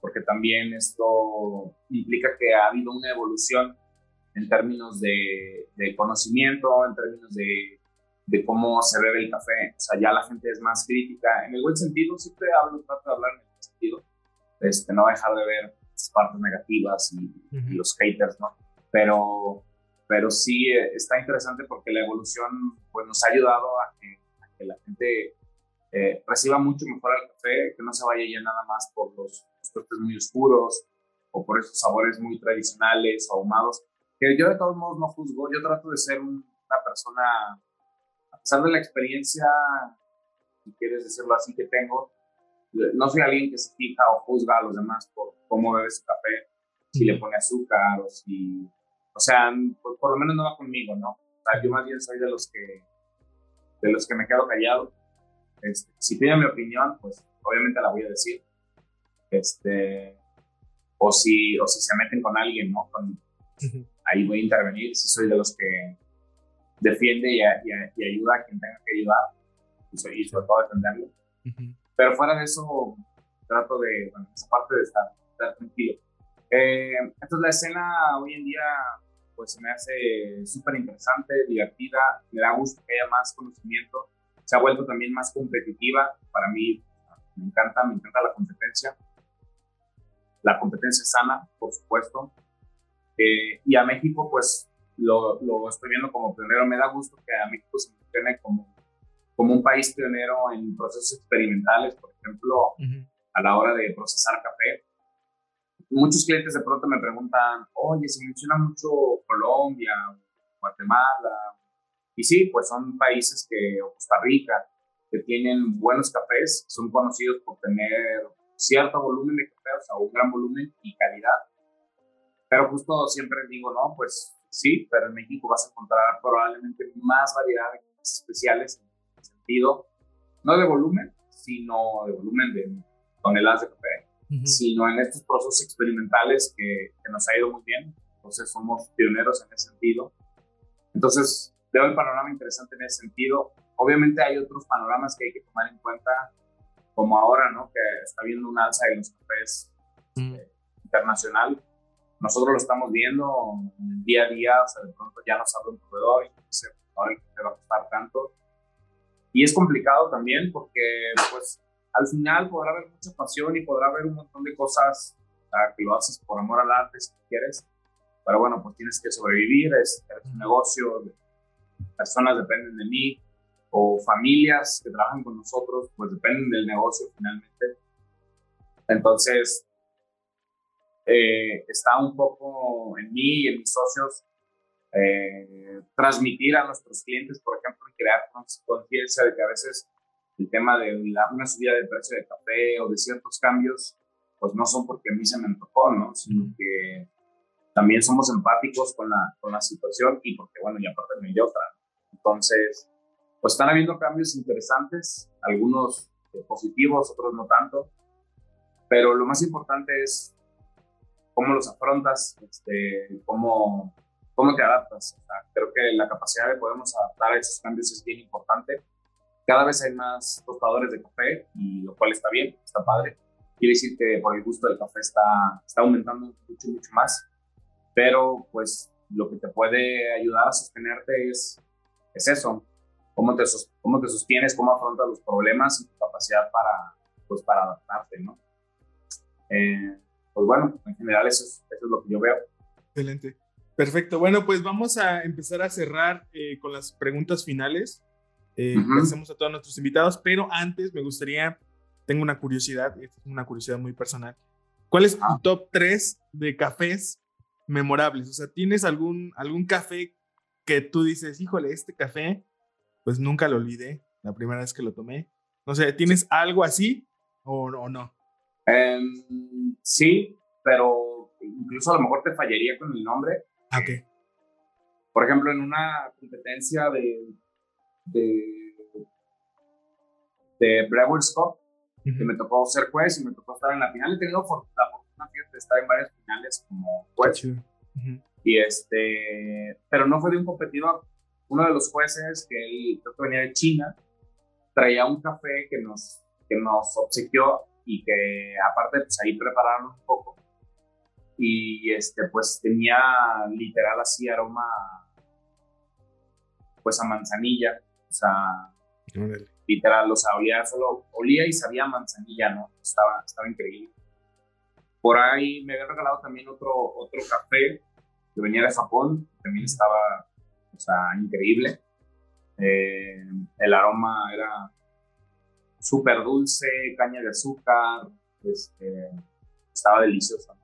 porque también esto implica que ha habido una evolución en términos de, conocimiento, en términos de, de, cómo se bebe el café. O sea, ya la gente es más crítica. En el buen sentido, siempre hablo, trato de hablar en el buen sentido. Este, no dejar de ver las partes negativas y, y los haters, ¿no? Pero pero sí eh, está interesante porque la evolución pues, nos ha ayudado a que, la gente eh, reciba mucho mejor el café, que no se vaya ya nada más por los, los muy oscuros o por esos sabores muy tradicionales o ahumados, que yo de todos modos no juzgo, yo trato de ser una persona, a pesar de la experiencia, si quieres decirlo así, que tengo, no soy alguien que se fija o juzga a los demás por cómo bebe su café, si le pone azúcar o si o sea, por, lo menos no va conmigo, ¿no? O sea, yo más bien soy de los que, de los que me quedo callado. Este, si piden mi opinión, pues obviamente la voy a decir. Este, o si, o si se meten con alguien, ¿no? ahí voy a intervenir. Si soy de los que defiende y, ayuda a quien tenga que ayudar y, soy, sobre todo defenderlo. Pero fuera de eso, trato de, bueno, esa parte de estar, estar tranquilo. Eh, entonces la escena hoy en día pues se me hace súper interesante, divertida, me da gusto que haya más conocimiento, se ha vuelto también más competitiva, para mí me encanta, me encanta la competencia, la competencia sana, por supuesto, eh, y a México pues lo, lo, estoy viendo como pionero, me da gusto que a México se mencione como, como un país pionero en procesos experimentales, por ejemplo, a la hora de procesar café, muchos clientes de pronto me preguntan, oye, se menciona mucho Colombia, Guatemala, y sí, pues son países que, o Costa Rica, que tienen buenos cafés, son conocidos por tener cierto volumen de café, o sea, un gran volumen y calidad. Pero justo siempre digo, no, pues sí, pero en México vas a encontrar probablemente más variedad de especiales en el sentido, no de volumen, sino de volumen de toneladas de café sino en estos procesos experimentales que, que, nos ha ido muy bien. Entonces somos pioneros en ese sentido. Entonces veo el panorama interesante en ese sentido. Obviamente hay otros panoramas que hay que tomar en cuenta, como ahora, ¿no? Que está habiendo un alza de los cafés eh, internacional. Nosotros lo estamos viendo día a día, o sea, de pronto ya nos abre un proveedor y dice, ahora café va a costar tanto. Y es complicado también porque, pues, al final podrá haber mucha pasión y podrá haber un montón de cosas que lo haces por amor al arte si quieres, pero bueno, pues tienes que sobrevivir, es, un negocio, personas dependen de mí o familias que trabajan con nosotros, pues dependen del negocio finalmente. Entonces, eh, está un poco en mí y en mis socios eh, transmitir a nuestros clientes, por ejemplo, y crear conciencia de que a veces el tema de una subida de precio de café o de ciertos cambios, pues no son porque a mí se me antojó, ¿no? Sino que también somos empáticos con la, con la situación y porque, bueno, y aparte me dio otra. Entonces, pues están habiendo cambios interesantes, algunos positivos, otros no tanto, pero lo más importante es cómo los afrontas, este, cómo, cómo te adaptas. creo que la capacidad de podernos adaptar a esos cambios es bien importante. Cada vez hay más tostadores de café, y lo cual está bien, está padre. Quiere decir que por el gusto del café está, está aumentando mucho, mucho más. Pero pues lo que te puede ayudar a sostenerte es, es eso, cómo te, cómo te sostienes, cómo afrontas los problemas y tu capacidad para, pues, para adaptarte, ¿no? Eh, pues bueno, en general eso es, eso es lo que yo veo. Excelente. Perfecto. Bueno, pues vamos a empezar a cerrar eh, con las preguntas finales. Eh, Hacemos a todos nuestros invitados, pero antes me gustaría, tengo una curiosidad, es una curiosidad muy personal. ¿Cuál es tu ah. top 3 de cafés memorables? O sea, ¿tienes algún, algún café que tú dices, híjole, este café, pues nunca lo olvidé la primera vez que lo tomé? No sé, ¿tienes algo así o, o no? Em, sí, pero incluso a lo mejor te fallaría con el nombre. Ah, ok. Por ejemplo, en una competencia de, de, de Brewers Cup, que me tocó ser juez y me tocó estar en la final. He tenido la fortuna de estar en varias finales como juez. Y este, pero no fue de un competidor. Uno de los jueces, que él creo que venía de China, traía un café que nos, que nos obsequió y que aparte pues ahí prepararon un poco. Y este pues tenía literal así aroma pues a manzanilla o sea literal o sea olía solo olía y sabía manzanilla no estaba estaba increíble. Por ahí me habían regalado también otro otro café que venía de Japón también estaba o sea increíble. Eh, el aroma era súper dulce, caña de azúcar, este, estaba deliciosa.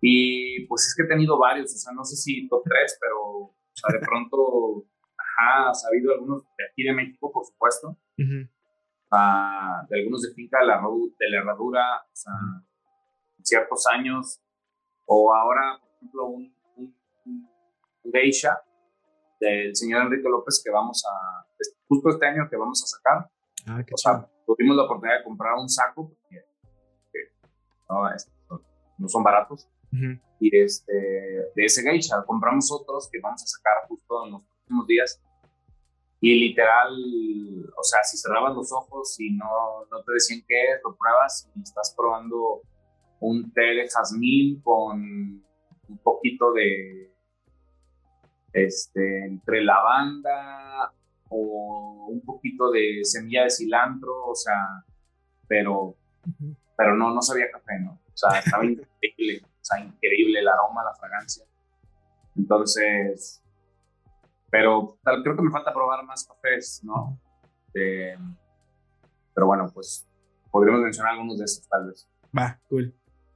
Y pues es que he tenido varios, o sea, no sé si top tres, pero o sea, de pronto, ajá, ha sabido algunos de aquí de México, por supuesto, ah, de algunos de finca de la, de la herradura, o sea, en ciertos años, o ahora, por ejemplo, un, un, un geisha del señor Enrique López que vamos a, justo este año que vamos a sacar, Ah, o sea, tuvimos la oportunidad de comprar un saco, porque no, son baratos. Y este, de ese geisha compramos otros que vamos a sacar justo en los próximos días. Y literal, o sea, si cerrabas los ojos y no, no te decían qué es, lo pruebas y estás probando un té de jazmín con un poquito de, este, entre lavanda, o un poquito de semilla de cilantro, o sea, pero, pero no, no sabía café, ¿no? O sea, estaba increíble, o sea, increíble el aroma, la fragancia. Entonces, pero creo que me falta probar más cafés, ¿no? pero bueno, pues podríamos mencionar algunos de estos tal vez. Va, cool.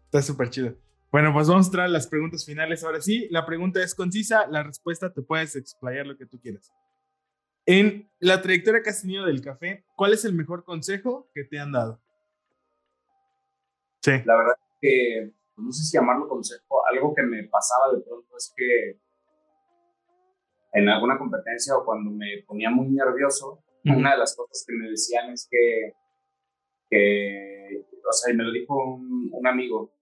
Está súper chido. Bueno, pues vamos a traer las preguntas finales ahora sí. La pregunta es concisa, la respuesta te puedes explayar lo que tú quieras. En la trayectoria que has tenido del café, ¿cuál es el mejor consejo que te han dado? Sí. La verdad que no sé si llamarlo consejo, algo que me pasaba de pronto es que en alguna competencia o cuando me ponía muy nervioso, una de las cosas que me decían es que, que o sea, y me lo dijo un, un amigo,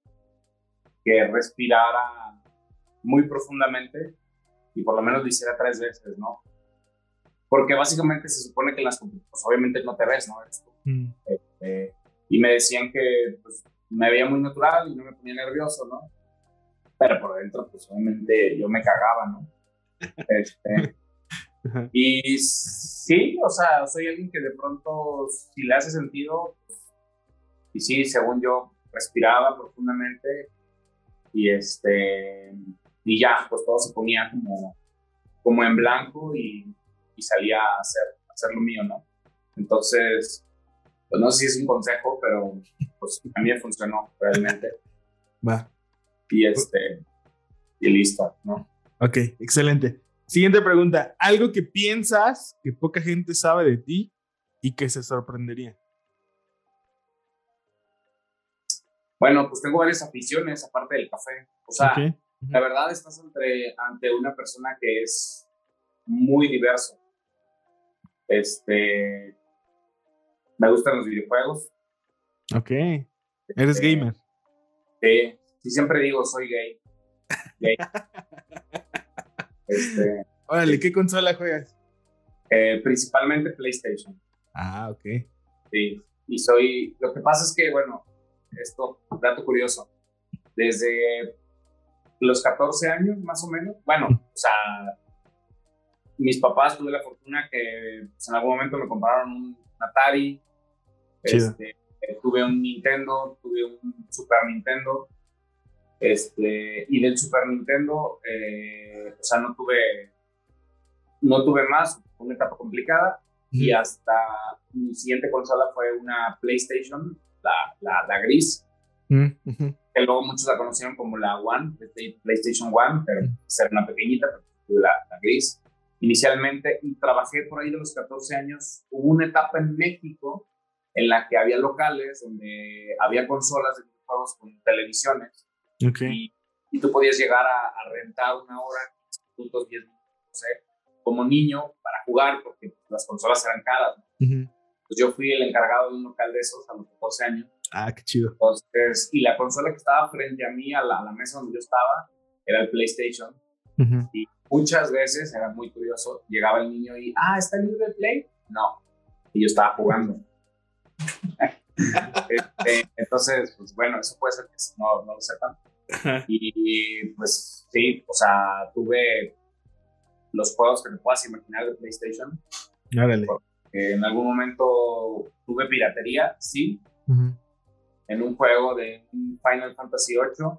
que respirara muy profundamente y por lo menos lo hiciera tres veces, ¿no? Porque básicamente se supone que en las pues obviamente no te ves, ¿no? Mm. Este, y me decían que pues, me veía muy natural y no me ponía nervioso, ¿no? Pero por dentro, pues obviamente yo me cagaba, ¿no? Este, y sí, o sea, soy alguien que de pronto, si le hace sentido, pues, y sí, según yo, respiraba profundamente y este, y ya, pues todo se ponía como, como en blanco y y salía a hacer, hacer lo mío, ¿no? Entonces, pues no sé si es un consejo, pero pues a mí me funcionó realmente. Va. Y este, y listo, ¿no? Ok, excelente. Siguiente pregunta. Algo que piensas que poca gente sabe de ti y que se sorprendería. Bueno, pues tengo varias aficiones aparte del café. O sea, la verdad estás entre, ante una persona que es muy diverso. Este, me gustan los videojuegos. Ok. Eres este, gamer. Sí, sí, siempre digo, soy gay. gay. este, Órale, ¿qué consola juegas? Eh, principalmente PlayStation. Ah, ok. Sí, y soy, lo que pasa es que, bueno, esto, dato curioso, desde los 14 años más o menos, bueno, o sea, mis papás tuve la fortuna que pues, en algún momento me compraron un Atari, este, tuve un Nintendo, tuve un Super Nintendo, este, y del Super Nintendo, eh, o sea, no tuve, no tuve más, fue una etapa complicada, y hasta mi siguiente consola fue una PlayStation, la, la, gris, que luego muchos la conocieron como la One, PlayStation One, pero pues, era una pequeñita, pero tuve la, la gris inicialmente y trabajé por ahí de los 14 años. Hubo una etapa en México en la que había locales donde había consolas de juegos con televisiones y, y, tú podías llegar a, rentar una hora, 15 minutos, 10 minutos, no sé, como niño para jugar porque las consolas eran caras. Pues yo fui el encargado de un local de esos a los 14 años. Ah, qué chido. Entonces, y la consola que estaba frente a mí, a la, a la mesa donde yo estaba, era el PlayStation. Y muchas veces, era muy curioso, llegaba el niño y, ah, ¿está libre de play? No. Y yo estaba jugando. Este, entonces, pues bueno, eso puede ser que no, no lo sepan. Y pues sí, o sea, tuve los juegos que me puedas imaginar de PlayStation. En algún momento tuve piratería, sí. En un juego de Final Fantasy VIII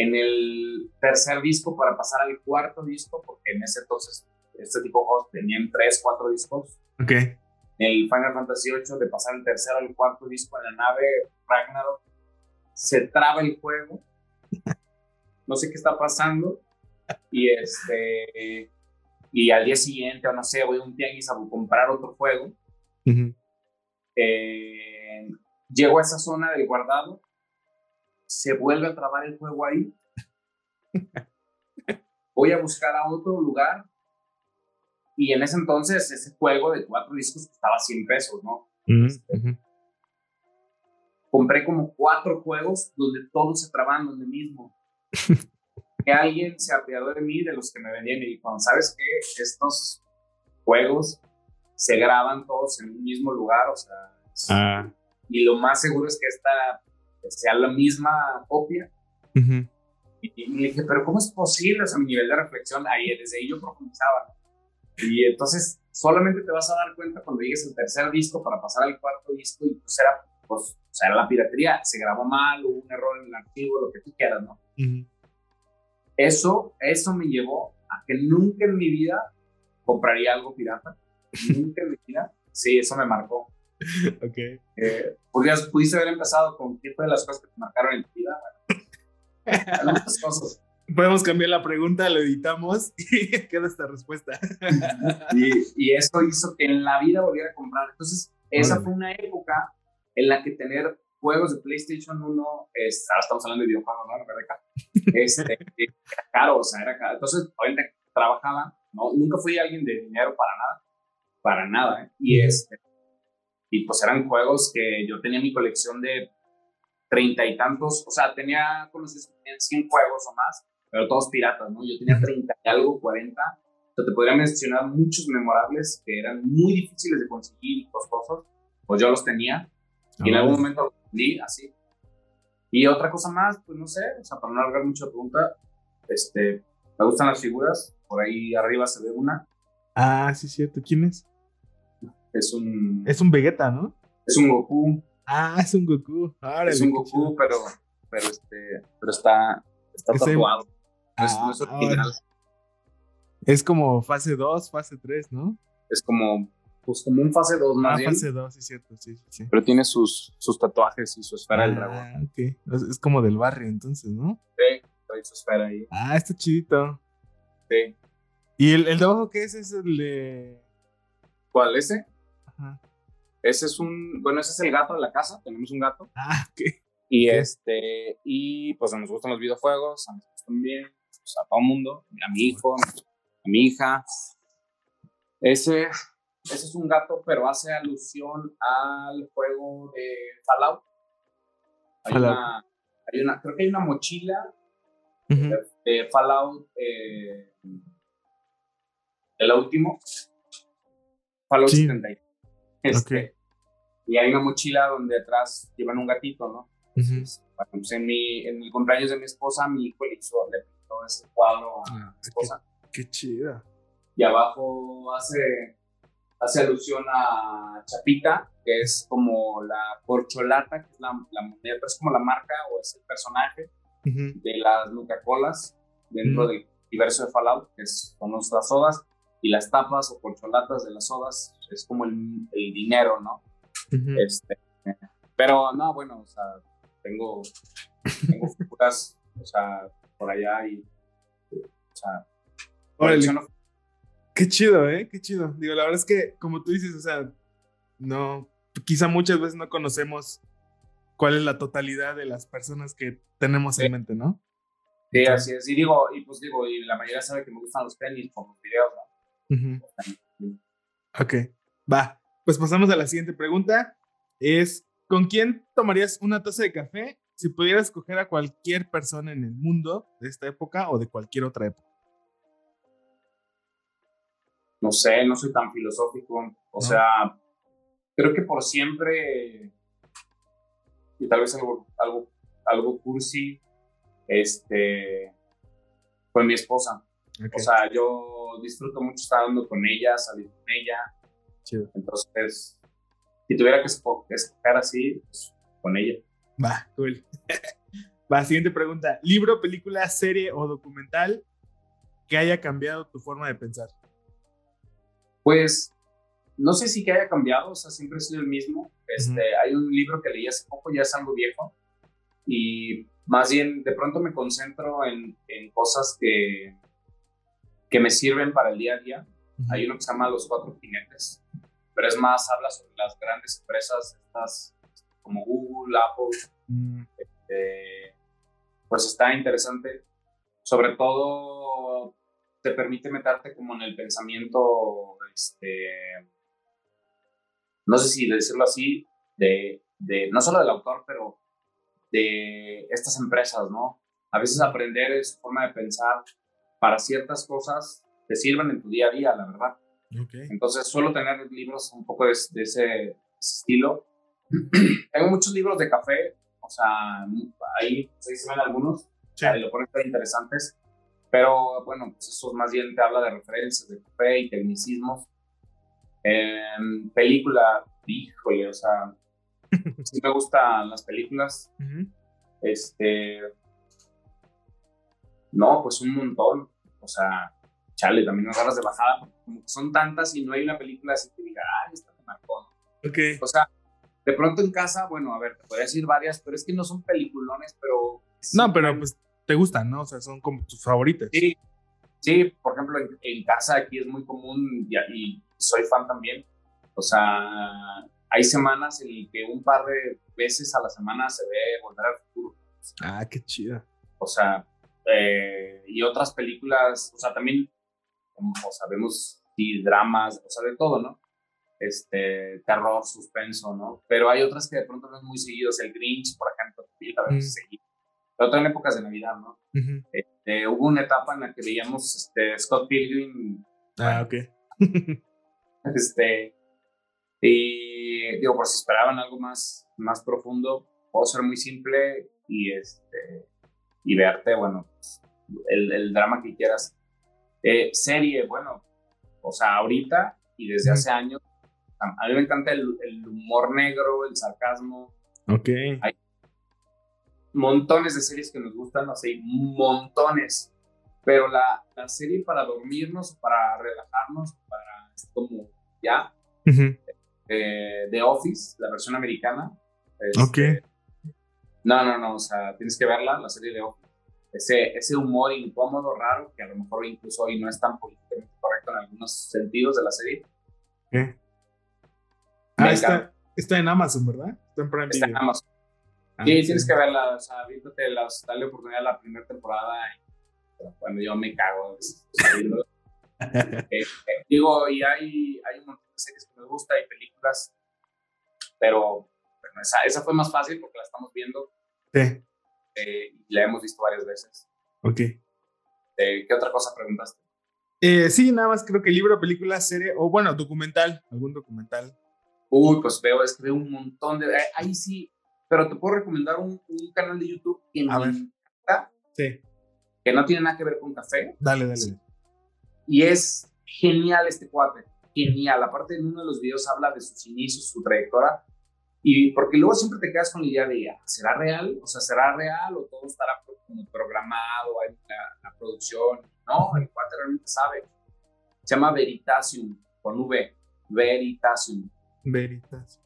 en el tercer disco para pasar al cuarto disco, porque en ese entonces este tipo de juegos tenían tres, cuatro discos. Ok. El Final Fantasy VIII, de pasar el tercer al cuarto disco en la nave Ragnarok, se traba el juego. No sé qué está pasando. Y este. Y al día siguiente, o no sé, voy a un tianguis a comprar otro juego. Eh, llego a esa zona del guardado se vuelve a trabar el juego ahí. Voy a buscar a otro lugar. Y en ese entonces, ese juego de cuatro discos costaba 100 pesos, ¿no? Este, compré como cuatro juegos donde todos se trababan donde mismo. que alguien se apiadó de mí, de los que me vendían, y dijo, ¿sabes qué? Estos juegos se graban todos en un mismo lugar, o sea, ah. y lo más seguro es que esta sea la misma copia. y, le dije, pero ¿cómo es posible? O sea, mi nivel de reflexión, ahí desde ahí yo profundizaba. Y entonces solamente te vas a dar cuenta cuando llegues al tercer disco para pasar al cuarto disco y pues era, pues, o sea, era la piratería, se grabó mal, hubo un error en el archivo, lo que tú quieras, ¿no? Eso, eso me llevó a que nunca en mi vida compraría algo pirata. nunca en mi vida. Sí, eso me marcó. ok. Eh, pudiste haber empezado con qué fue de las cosas que te marcaron en tu vida. cosas. Podemos cambiar la pregunta, lo editamos y queda esta respuesta. y, eso hizo que en la vida volviera a comprar. Entonces, esa fue una época en la que tener juegos de PlayStation 1, es, ahora estamos hablando de videojuegos, ¿no? Este, era caro, o sea, era caro. Entonces, obviamente trabajaba, ¿no? Nunca fui alguien de dinero para nada, para nada, ¿eh? Y este, y pues eran juegos que yo tenía mi colección de treinta y tantos, o sea, tenía, como si 100 juegos o más, pero todos piratas, ¿no? Yo tenía treinta y algo, 40. Yo te podría mencionar muchos memorables que eran muy difíciles de conseguir y costosos, pues yo los tenía y en algún momento los vendí así. Y otra cosa más, pues no sé, o sea, para no alargar mucho la pregunta, este, me gustan las figuras, por ahí arriba se ve una. Ah, sí, cierto, ¿quién es? Es un. Es un Vegeta, ¿no? Es un Goku. Ah, es un Goku. es un Goku, pero, pero, este, pero está, está tatuado. Ah, es, original. Es como fase 2, fase 3, ¿no? Es como, pues como un fase 2 más ah, fase 2, sí, cierto, sí, sí. Pero tiene sus, sus tatuajes y su esfera del dragón. Ah, ok. Es, como del barrio, entonces, ¿no? Sí, trae su esfera ahí. Ah, está chidito. Sí. ¿Y el, el de abajo qué es? Es el de. ¿Cuál? ¿Ese? Ajá. Ese es un. Bueno, ese es el gato de la casa. Tenemos un gato. Ah. Y este. Y pues nos gustan los videojuegos. A nosotros también. Pues, a todo el mundo. A mi hijo, a mi hija. Ese. Ese es un gato, pero hace alusión al juego de Fallout. Hay, Una, hay una, creo que hay una mochila de, Fallout, eh, el último, Fallout sí. Este, Y hay una mochila donde atrás llevan un gatito, ¿no? Pues, en, mi, en el cumpleaños de mi esposa, mi hijo le hizo, le pintó ese cuadro a mi esposa. Qué, qué chida. Y abajo hace hace alusión a Chapita, que es como la corcholata, que es la, la es como la marca o es el personaje de las Nuca-Colas dentro del universo de Fallout, que es, son nuestras sodas, y las tapas o corcholatas de las sodas es como el, el dinero, ¿no? este, pero no, bueno, o sea, tengo, tengo figuras, o sea, por allá y, o sea, Qué chido, ¿eh? Qué chido. Digo, la verdad es que, como tú dices, o sea, no, quizá muchas veces no conocemos cuál es la totalidad de las personas que tenemos en mente, ¿no? Sí, así es. Y digo, y pues digo, y la mayoría sabe que me gustan los tenis por los videos, ¿no? Ok, va. Pues pasamos a la siguiente pregunta. Es, ¿con quién tomarías una taza de café si pudieras escoger a cualquier persona en el mundo de esta época o de cualquier otra época? no sé, no soy tan filosófico. O sea, creo que por siempre, y tal vez algo, algo, algo cursi, este, con mi esposa. O sea, yo disfruto mucho estar hablando con ella, salir con ella. Entonces, si tuviera que escoger así, pues con ella. Va, cool. Va, siguiente pregunta. ¿Libro, película, serie o documental que haya cambiado tu forma de pensar? Pues no sé si que haya cambiado, o sea, siempre ha sido el mismo. Este, Hay un libro que leí hace poco, ya es algo viejo, y más bien de pronto me concentro en, en cosas que, que me sirven para el día a día. Hay uno que se llama Los Cuatro Jinetes, pero es más, habla sobre las grandes empresas, estas como Google, Apple. Mm. Este, pues está interesante. Sobre todo te permite meterte como en el pensamiento, este, no sé si decirlo así, de, de, no solo del autor, pero de estas empresas, ¿no? A veces aprender su forma de pensar para ciertas cosas te sirven en tu día a día, la verdad. Entonces suelo tener libros un poco de, ese, estilo. Tengo muchos libros de café, o sea, ahí, se ven algunos, sí. ahí lo ponen interesantes. Pero bueno, pues eso más bien te habla de referencias de café y tecnicismos. película, híjole, o sea, sí me gustan las películas. Este. No, pues un montón. O sea, chale, también me agarras de bajada, como que son tantas y no hay una película así que diga, ah, esta me marcó. Ok. O sea, de pronto en casa, bueno, a ver, te podría decir varias, pero es que no son peliculones, pero. No, pero pues te gustan, ¿no? O sea, son como tus favoritas. Sí, sí por ejemplo, en, casa aquí es muy común y, soy fan también. O sea, hay semanas en que un par de veces a la semana se ve Volver al Futuro. ah, qué chida. O sea, eh, y otras películas, o sea, también, o sea, vemos sí, dramas, o sea, de todo, ¿no? Este, terror, suspenso, ¿no? Pero hay otras que de pronto no es muy seguidos. El Grinch, por ejemplo, también mm. seguido pero en épocas de Navidad, ¿no? Este, hubo una etapa en la que veíamos este, Scott Pilgrim. Ah, ok. este, y digo, por si esperaban algo más, más profundo, puedo ser muy simple y, este, y verte, bueno, el, el, drama que quieras. Eh, serie, bueno, o sea, ahorita y desde hace años, a mí me encanta el, el, humor negro, el sarcasmo. Ok. Hay montones de series que nos gustan, no sé, montones. Pero la, la serie para dormirnos, para relajarnos, para como ya, eh, The Office, la versión americana. Este, ok. No, no, no, o sea, tienes que verla, la serie de Office. Ese, ese humor incómodo, raro, que a lo mejor incluso hoy no es tan políticamente algunos sentidos de la serie. ¿Qué? Ah, está, está, en Amazon, ¿verdad? Está en Prime Está en Amazon. Ah, sí, tienes que verla, o sea, las, dale oportunidad a la primera temporada. Cuando yo me cago. Eh, eh, digo, y hay, hay un montón de series que me gusta y películas, pero bueno, esa, esa fue más fácil porque la estamos viendo. Sí. Eh, y la hemos visto varias veces. Ok. ¿Qué otra cosa preguntaste? sí, nada más creo que libro, película, serie, o bueno, documental, algún documental. Uy, pues veo, es que veo un montón de. Ahí sí, pero te puedo recomendar un, un canal de YouTube que me encanta. Sí. Que no tiene nada que ver con café. Dale, dale. Y es genial este cuate. Genial. Aparte, en uno de los videos habla de sus inicios, su trayectoria. Y porque luego siempre te quedas con la idea de, ¿será real? O sea, ¿será real o todo estará como programado, hay la, producción? No, el cuate realmente sabe. Se llama Veritasium, con V. Veritasium. Veritasium.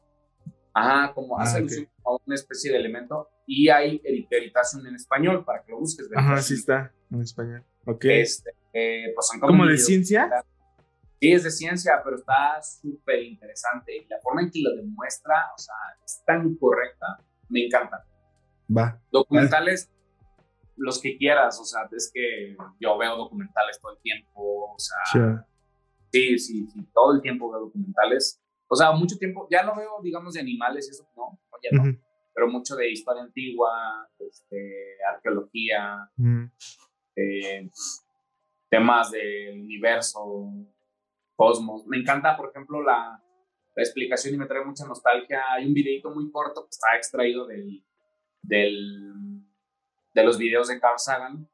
Ajá, como hace ah, alusión a una especie de elemento. Y hay Veritasium en español para que lo busques. Ajá, sí está en español. Ok. Este, eh, pues son como, de ciencia? Sí, es de ciencia, pero está súper interesante. Y la forma en que lo demuestra, o sea, es tan correcta, me encanta. Va. Documentales, los que quieras, o sea, es que yo veo documentales todo el tiempo, o sea, sí, sí, sí, todo el tiempo veo documentales. O sea, mucho tiempo, ya no veo, digamos, de animales y eso, no, ya no. Pero mucho de historia antigua, este, arqueología, eh, temas del universo, cosmos. Me encanta, por ejemplo, la, la, explicación y me trae mucha nostalgia. Hay un videito muy corto que está extraído del, del, de los videos de Carl Sagan,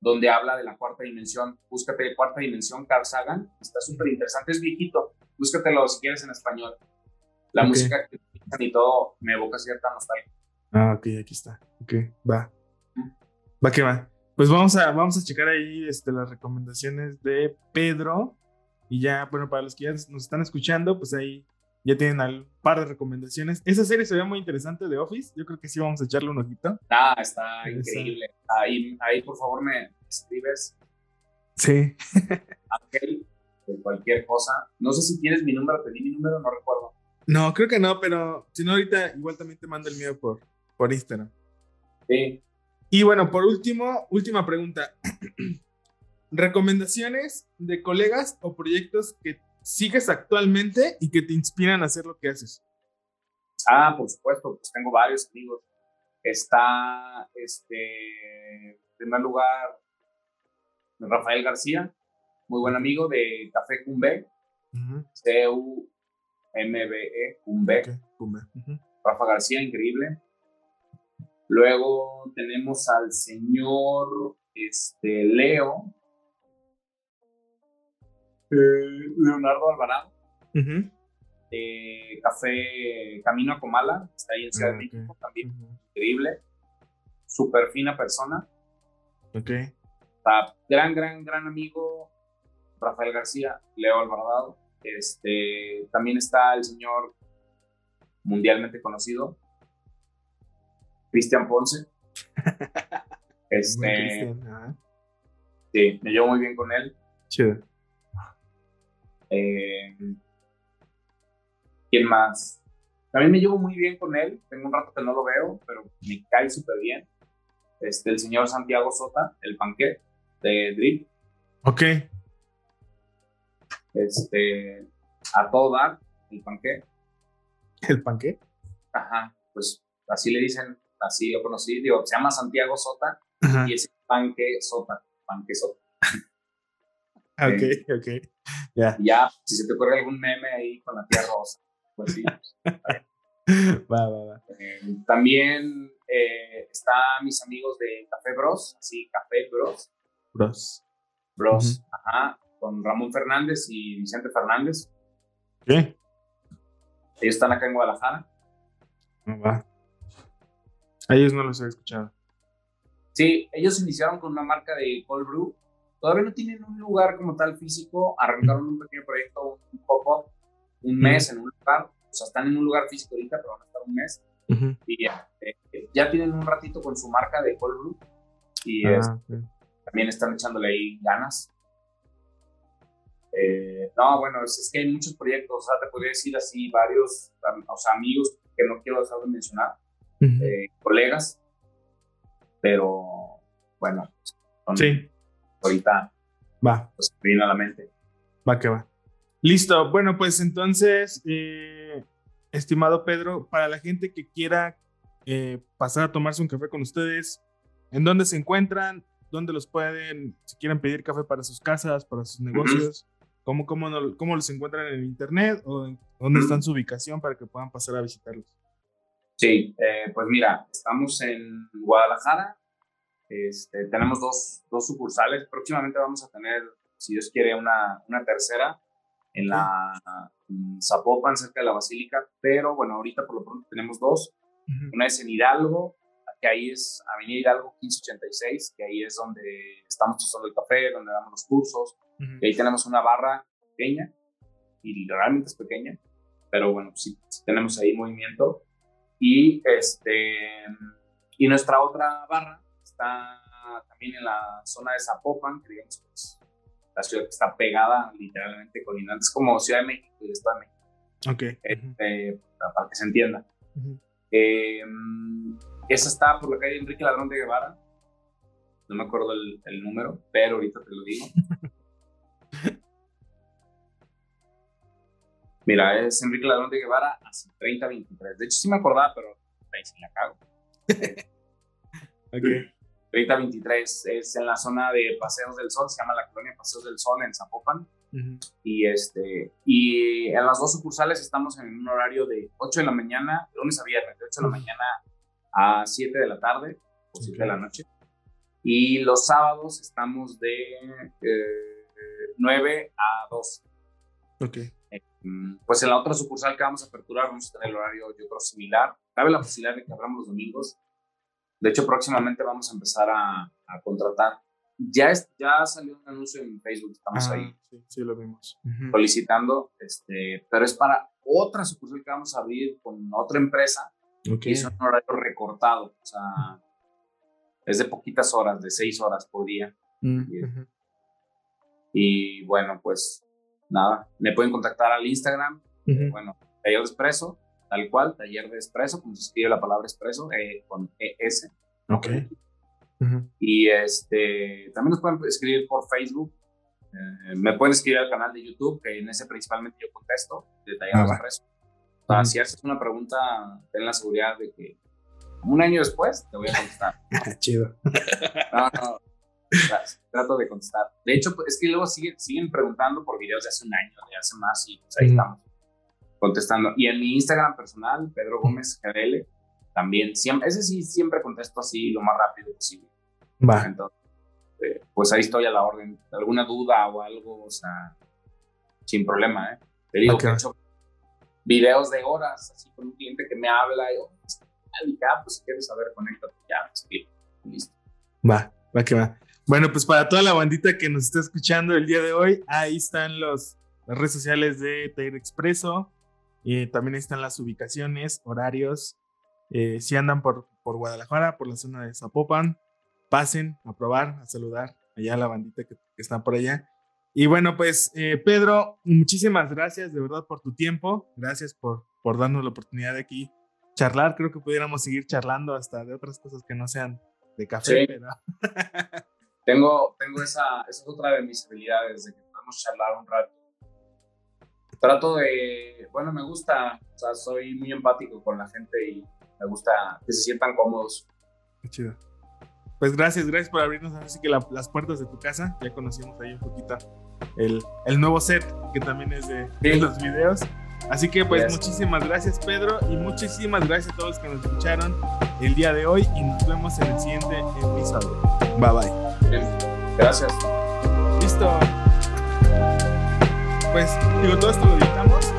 donde habla de la cuarta dimensión. Búscate cuarta dimensión, Carl Sagan. Está súper interesante, es viejito. Búscatelo si quieres en español. La música que y todo me evoca cierta nostalgia. Ah, ok, aquí está. Ok, va. Va que va. Pues vamos a, vamos a checar ahí este, las recomendaciones de Pedro. Y ya, bueno, para los que ya nos están escuchando, pues ahí ya tienen un par de recomendaciones. Esa serie se ve muy interesante de Office. Yo creo que sí vamos a echarle un ojito. Ah, está increíble. Ahí, ahí, por favor, me escribes. Sí. Ángel, de cualquier cosa. No sé si tienes mi número, te di mi número, no recuerdo. No, creo que no, pero si no, ahorita igual también te mando el mío por, por Instagram. Sí. Y bueno, por último, última pregunta. ¿Recomendaciones de colegas o proyectos que sigues actualmente y que te inspiran a hacer lo que haces? Ah, por supuesto, pues tengo varios amigos. Está, este, en primer lugar, Rafael García, muy buen amigo de Café Cumbe, C-U-M-B-E, Cumbe. Rafa García, increíble. Luego tenemos al señor este, Leo, eh, Leonardo Alvarado, Café Camino a Comala, está ahí en Ciudad de ah, México, también increíble, súper fina persona. Ok. gran, gran, gran amigo Rafael García, Leo Alvarado. Este, también está el señor mundialmente conocido, Cristian Ponce. este. Sí, me llevo muy bien con él. Chido. Eh, ¿Quién más? También me llevo muy bien con él. Tengo un rato que no lo veo, pero me cae súper bien. Este, el señor Santiago Sota, el panque de Drip. Ok. Este, a todo dar, el panque. ¿El panque? Ajá, pues así le dicen así lo conocí, digo, se llama Santiago Sota y es Panque Sota, Panque Sota. Ok, ok, ya. Ya, si se te ocurre algún meme ahí con la tía rosa, pues sí. va, va, va. Eh, también eh, está mis amigos de Café Bros, así, Café Bros. Bros. Bros, ajá, con Ramón Fernández y Vicente Fernández. ¿Qué? Ellos están acá en Guadalajara. Va. A ellos no los he escuchado. Sí, ellos iniciaron con una marca de cold brew. Todavía no tienen un lugar como tal físico. Arrancaron un pequeño proyecto, un pop-up, un mes en un lugar. O sea, están en un lugar físico ahorita, pero van a estar un mes. Y ya, eh, ya, tienen un ratito con su marca de cold brew. Y ah, también están echándole ahí ganas. Eh, no, bueno, es, que hay muchos proyectos, o sea, te podría decir así varios, o sea, amigos que no quiero dejar de mencionar, eh, colegas, pero bueno, sí. Ahorita va. Pues viene a la mente. Va que va. Listo, bueno, pues entonces, eh, estimado Pedro, para la gente que quiera pasar a tomarse un café con ustedes, ¿en dónde se encuentran? ¿Dónde los pueden, si quieren pedir café para sus casas, para sus negocios? ¿Cómo, cómo, ¿Cómo, los encuentran en internet o dónde está su ubicación para que puedan pasar a visitarlos? Sí, eh, pues mira, estamos en Guadalajara. Este, tenemos dos, dos, sucursales. Próximamente vamos a tener, si Dios quiere, una, una tercera en la Zapopan, cerca de la Basílica. Pero bueno, ahorita por lo pronto tenemos dos. Una es en Hidalgo, que ahí es Avenida Hidalgo 1586, que ahí es donde estamos tostando el café, donde damos los cursos. Y ahí tenemos una barra pequeña, y realmente es pequeña, pero bueno, sí, tenemos ahí movimiento. Y, este, y nuestra otra barra está también en la zona de Zapopan, que digamos que es la ciudad que está pegada literalmente con Es como Ciudad de México y Estado de México. Ok. Este, para que se entienda. Eh, esa está por la calle Enrique Ladrón de Guevara. No me acuerdo el, el número, pero ahorita te lo digo. Mira, es Enrique Ladrón de Guevara, así 3023. De hecho, sí me acordaba, pero ahí sí la cago. ok. 3023 es en la zona de Paseos del Sol, se llama la colonia Paseos del Sol en Zapopan. Y este y en las dos sucursales estamos en un horario de 8 de la mañana, lunes a viernes, de 8 de la mañana a 7 de la tarde o 7 de la noche. Y los sábados estamos de 9 eh, a 2. Ok. Mm, pues en la otra sucursal que vamos a aperturar vamos a tener el horario, yo creo, similar. Cabe la posibilidad de que abramos los domingos. De hecho, próximamente vamos a empezar a, a contratar. Ya, es, ya salió un anuncio en Facebook, estamos ah, ahí. Sí, sí, lo vimos. Solicitando, este, pero es para otra sucursal que vamos a abrir con otra empresa. Okay. es un horario recortado, o sea, es de poquitas horas, de seis horas por día. Mm, y bueno, pues nada, me pueden contactar al Instagram, bueno, taller expreso, tal cual, taller de expreso, como se escribe la palabra expreso, eh, con ES. Ok. Y este, también nos pueden escribir por Facebook, eh, me pueden escribir al canal de YouTube, que en ese principalmente yo contesto, de taller de ah, expreso. O sea, si haces una pregunta, ten la seguridad de que un año después te voy a contestar. Chido. No, no, trato de contestar. De hecho, es que luego siguen, siguen preguntando por videos de hace un año, de hace más, y pues ahí estamos contestando. Y en mi Instagram personal, Pedro Gómez GDL, también, siempre, ese sí siempre contesto así lo más rápido posible. Va. Entonces, eh, pues ahí estoy a la orden. ¿Alguna duda o algo? O sea, sin problema, ¿eh? Te digo que he hecho videos de horas, así con un cliente que me habla y, oh, pues si quieres saber, conéctate, ya, explico, listo. Va, va que va. Bueno, pues para toda la bandita que nos está escuchando el día de hoy, ahí están los, las redes sociales de Tair Expreso. También están las ubicaciones, horarios. Eh, si andan por, por Guadalajara, por la zona de Zapopan, pasen a probar, a saludar allá a la bandita que, está por allá. Y bueno, pues eh, Pedro, muchísimas gracias de verdad por tu tiempo. Gracias por, por darnos la oportunidad de aquí charlar. Creo que pudiéramos seguir charlando hasta de otras cosas que no sean de café. tengo, tengo esa, esa es otra de mis habilidades, de que podemos charlar un rato. Trato de, bueno, me gusta, o sea, soy muy empático con la gente y me gusta que se sientan cómodos. Qué chido. Pues gracias, gracias por abrirnos así que las puertas de tu casa. Ya conocimos ahí un poquito el, el nuevo set que también es de, los videos. Así que pues muchísimas gracias Pedro y muchísimas gracias a todos los que nos escucharon el día de hoy y nos vemos en el siguiente episodio. Bye bye. Gracias. Listo. Pues digo, todo esto lo editamos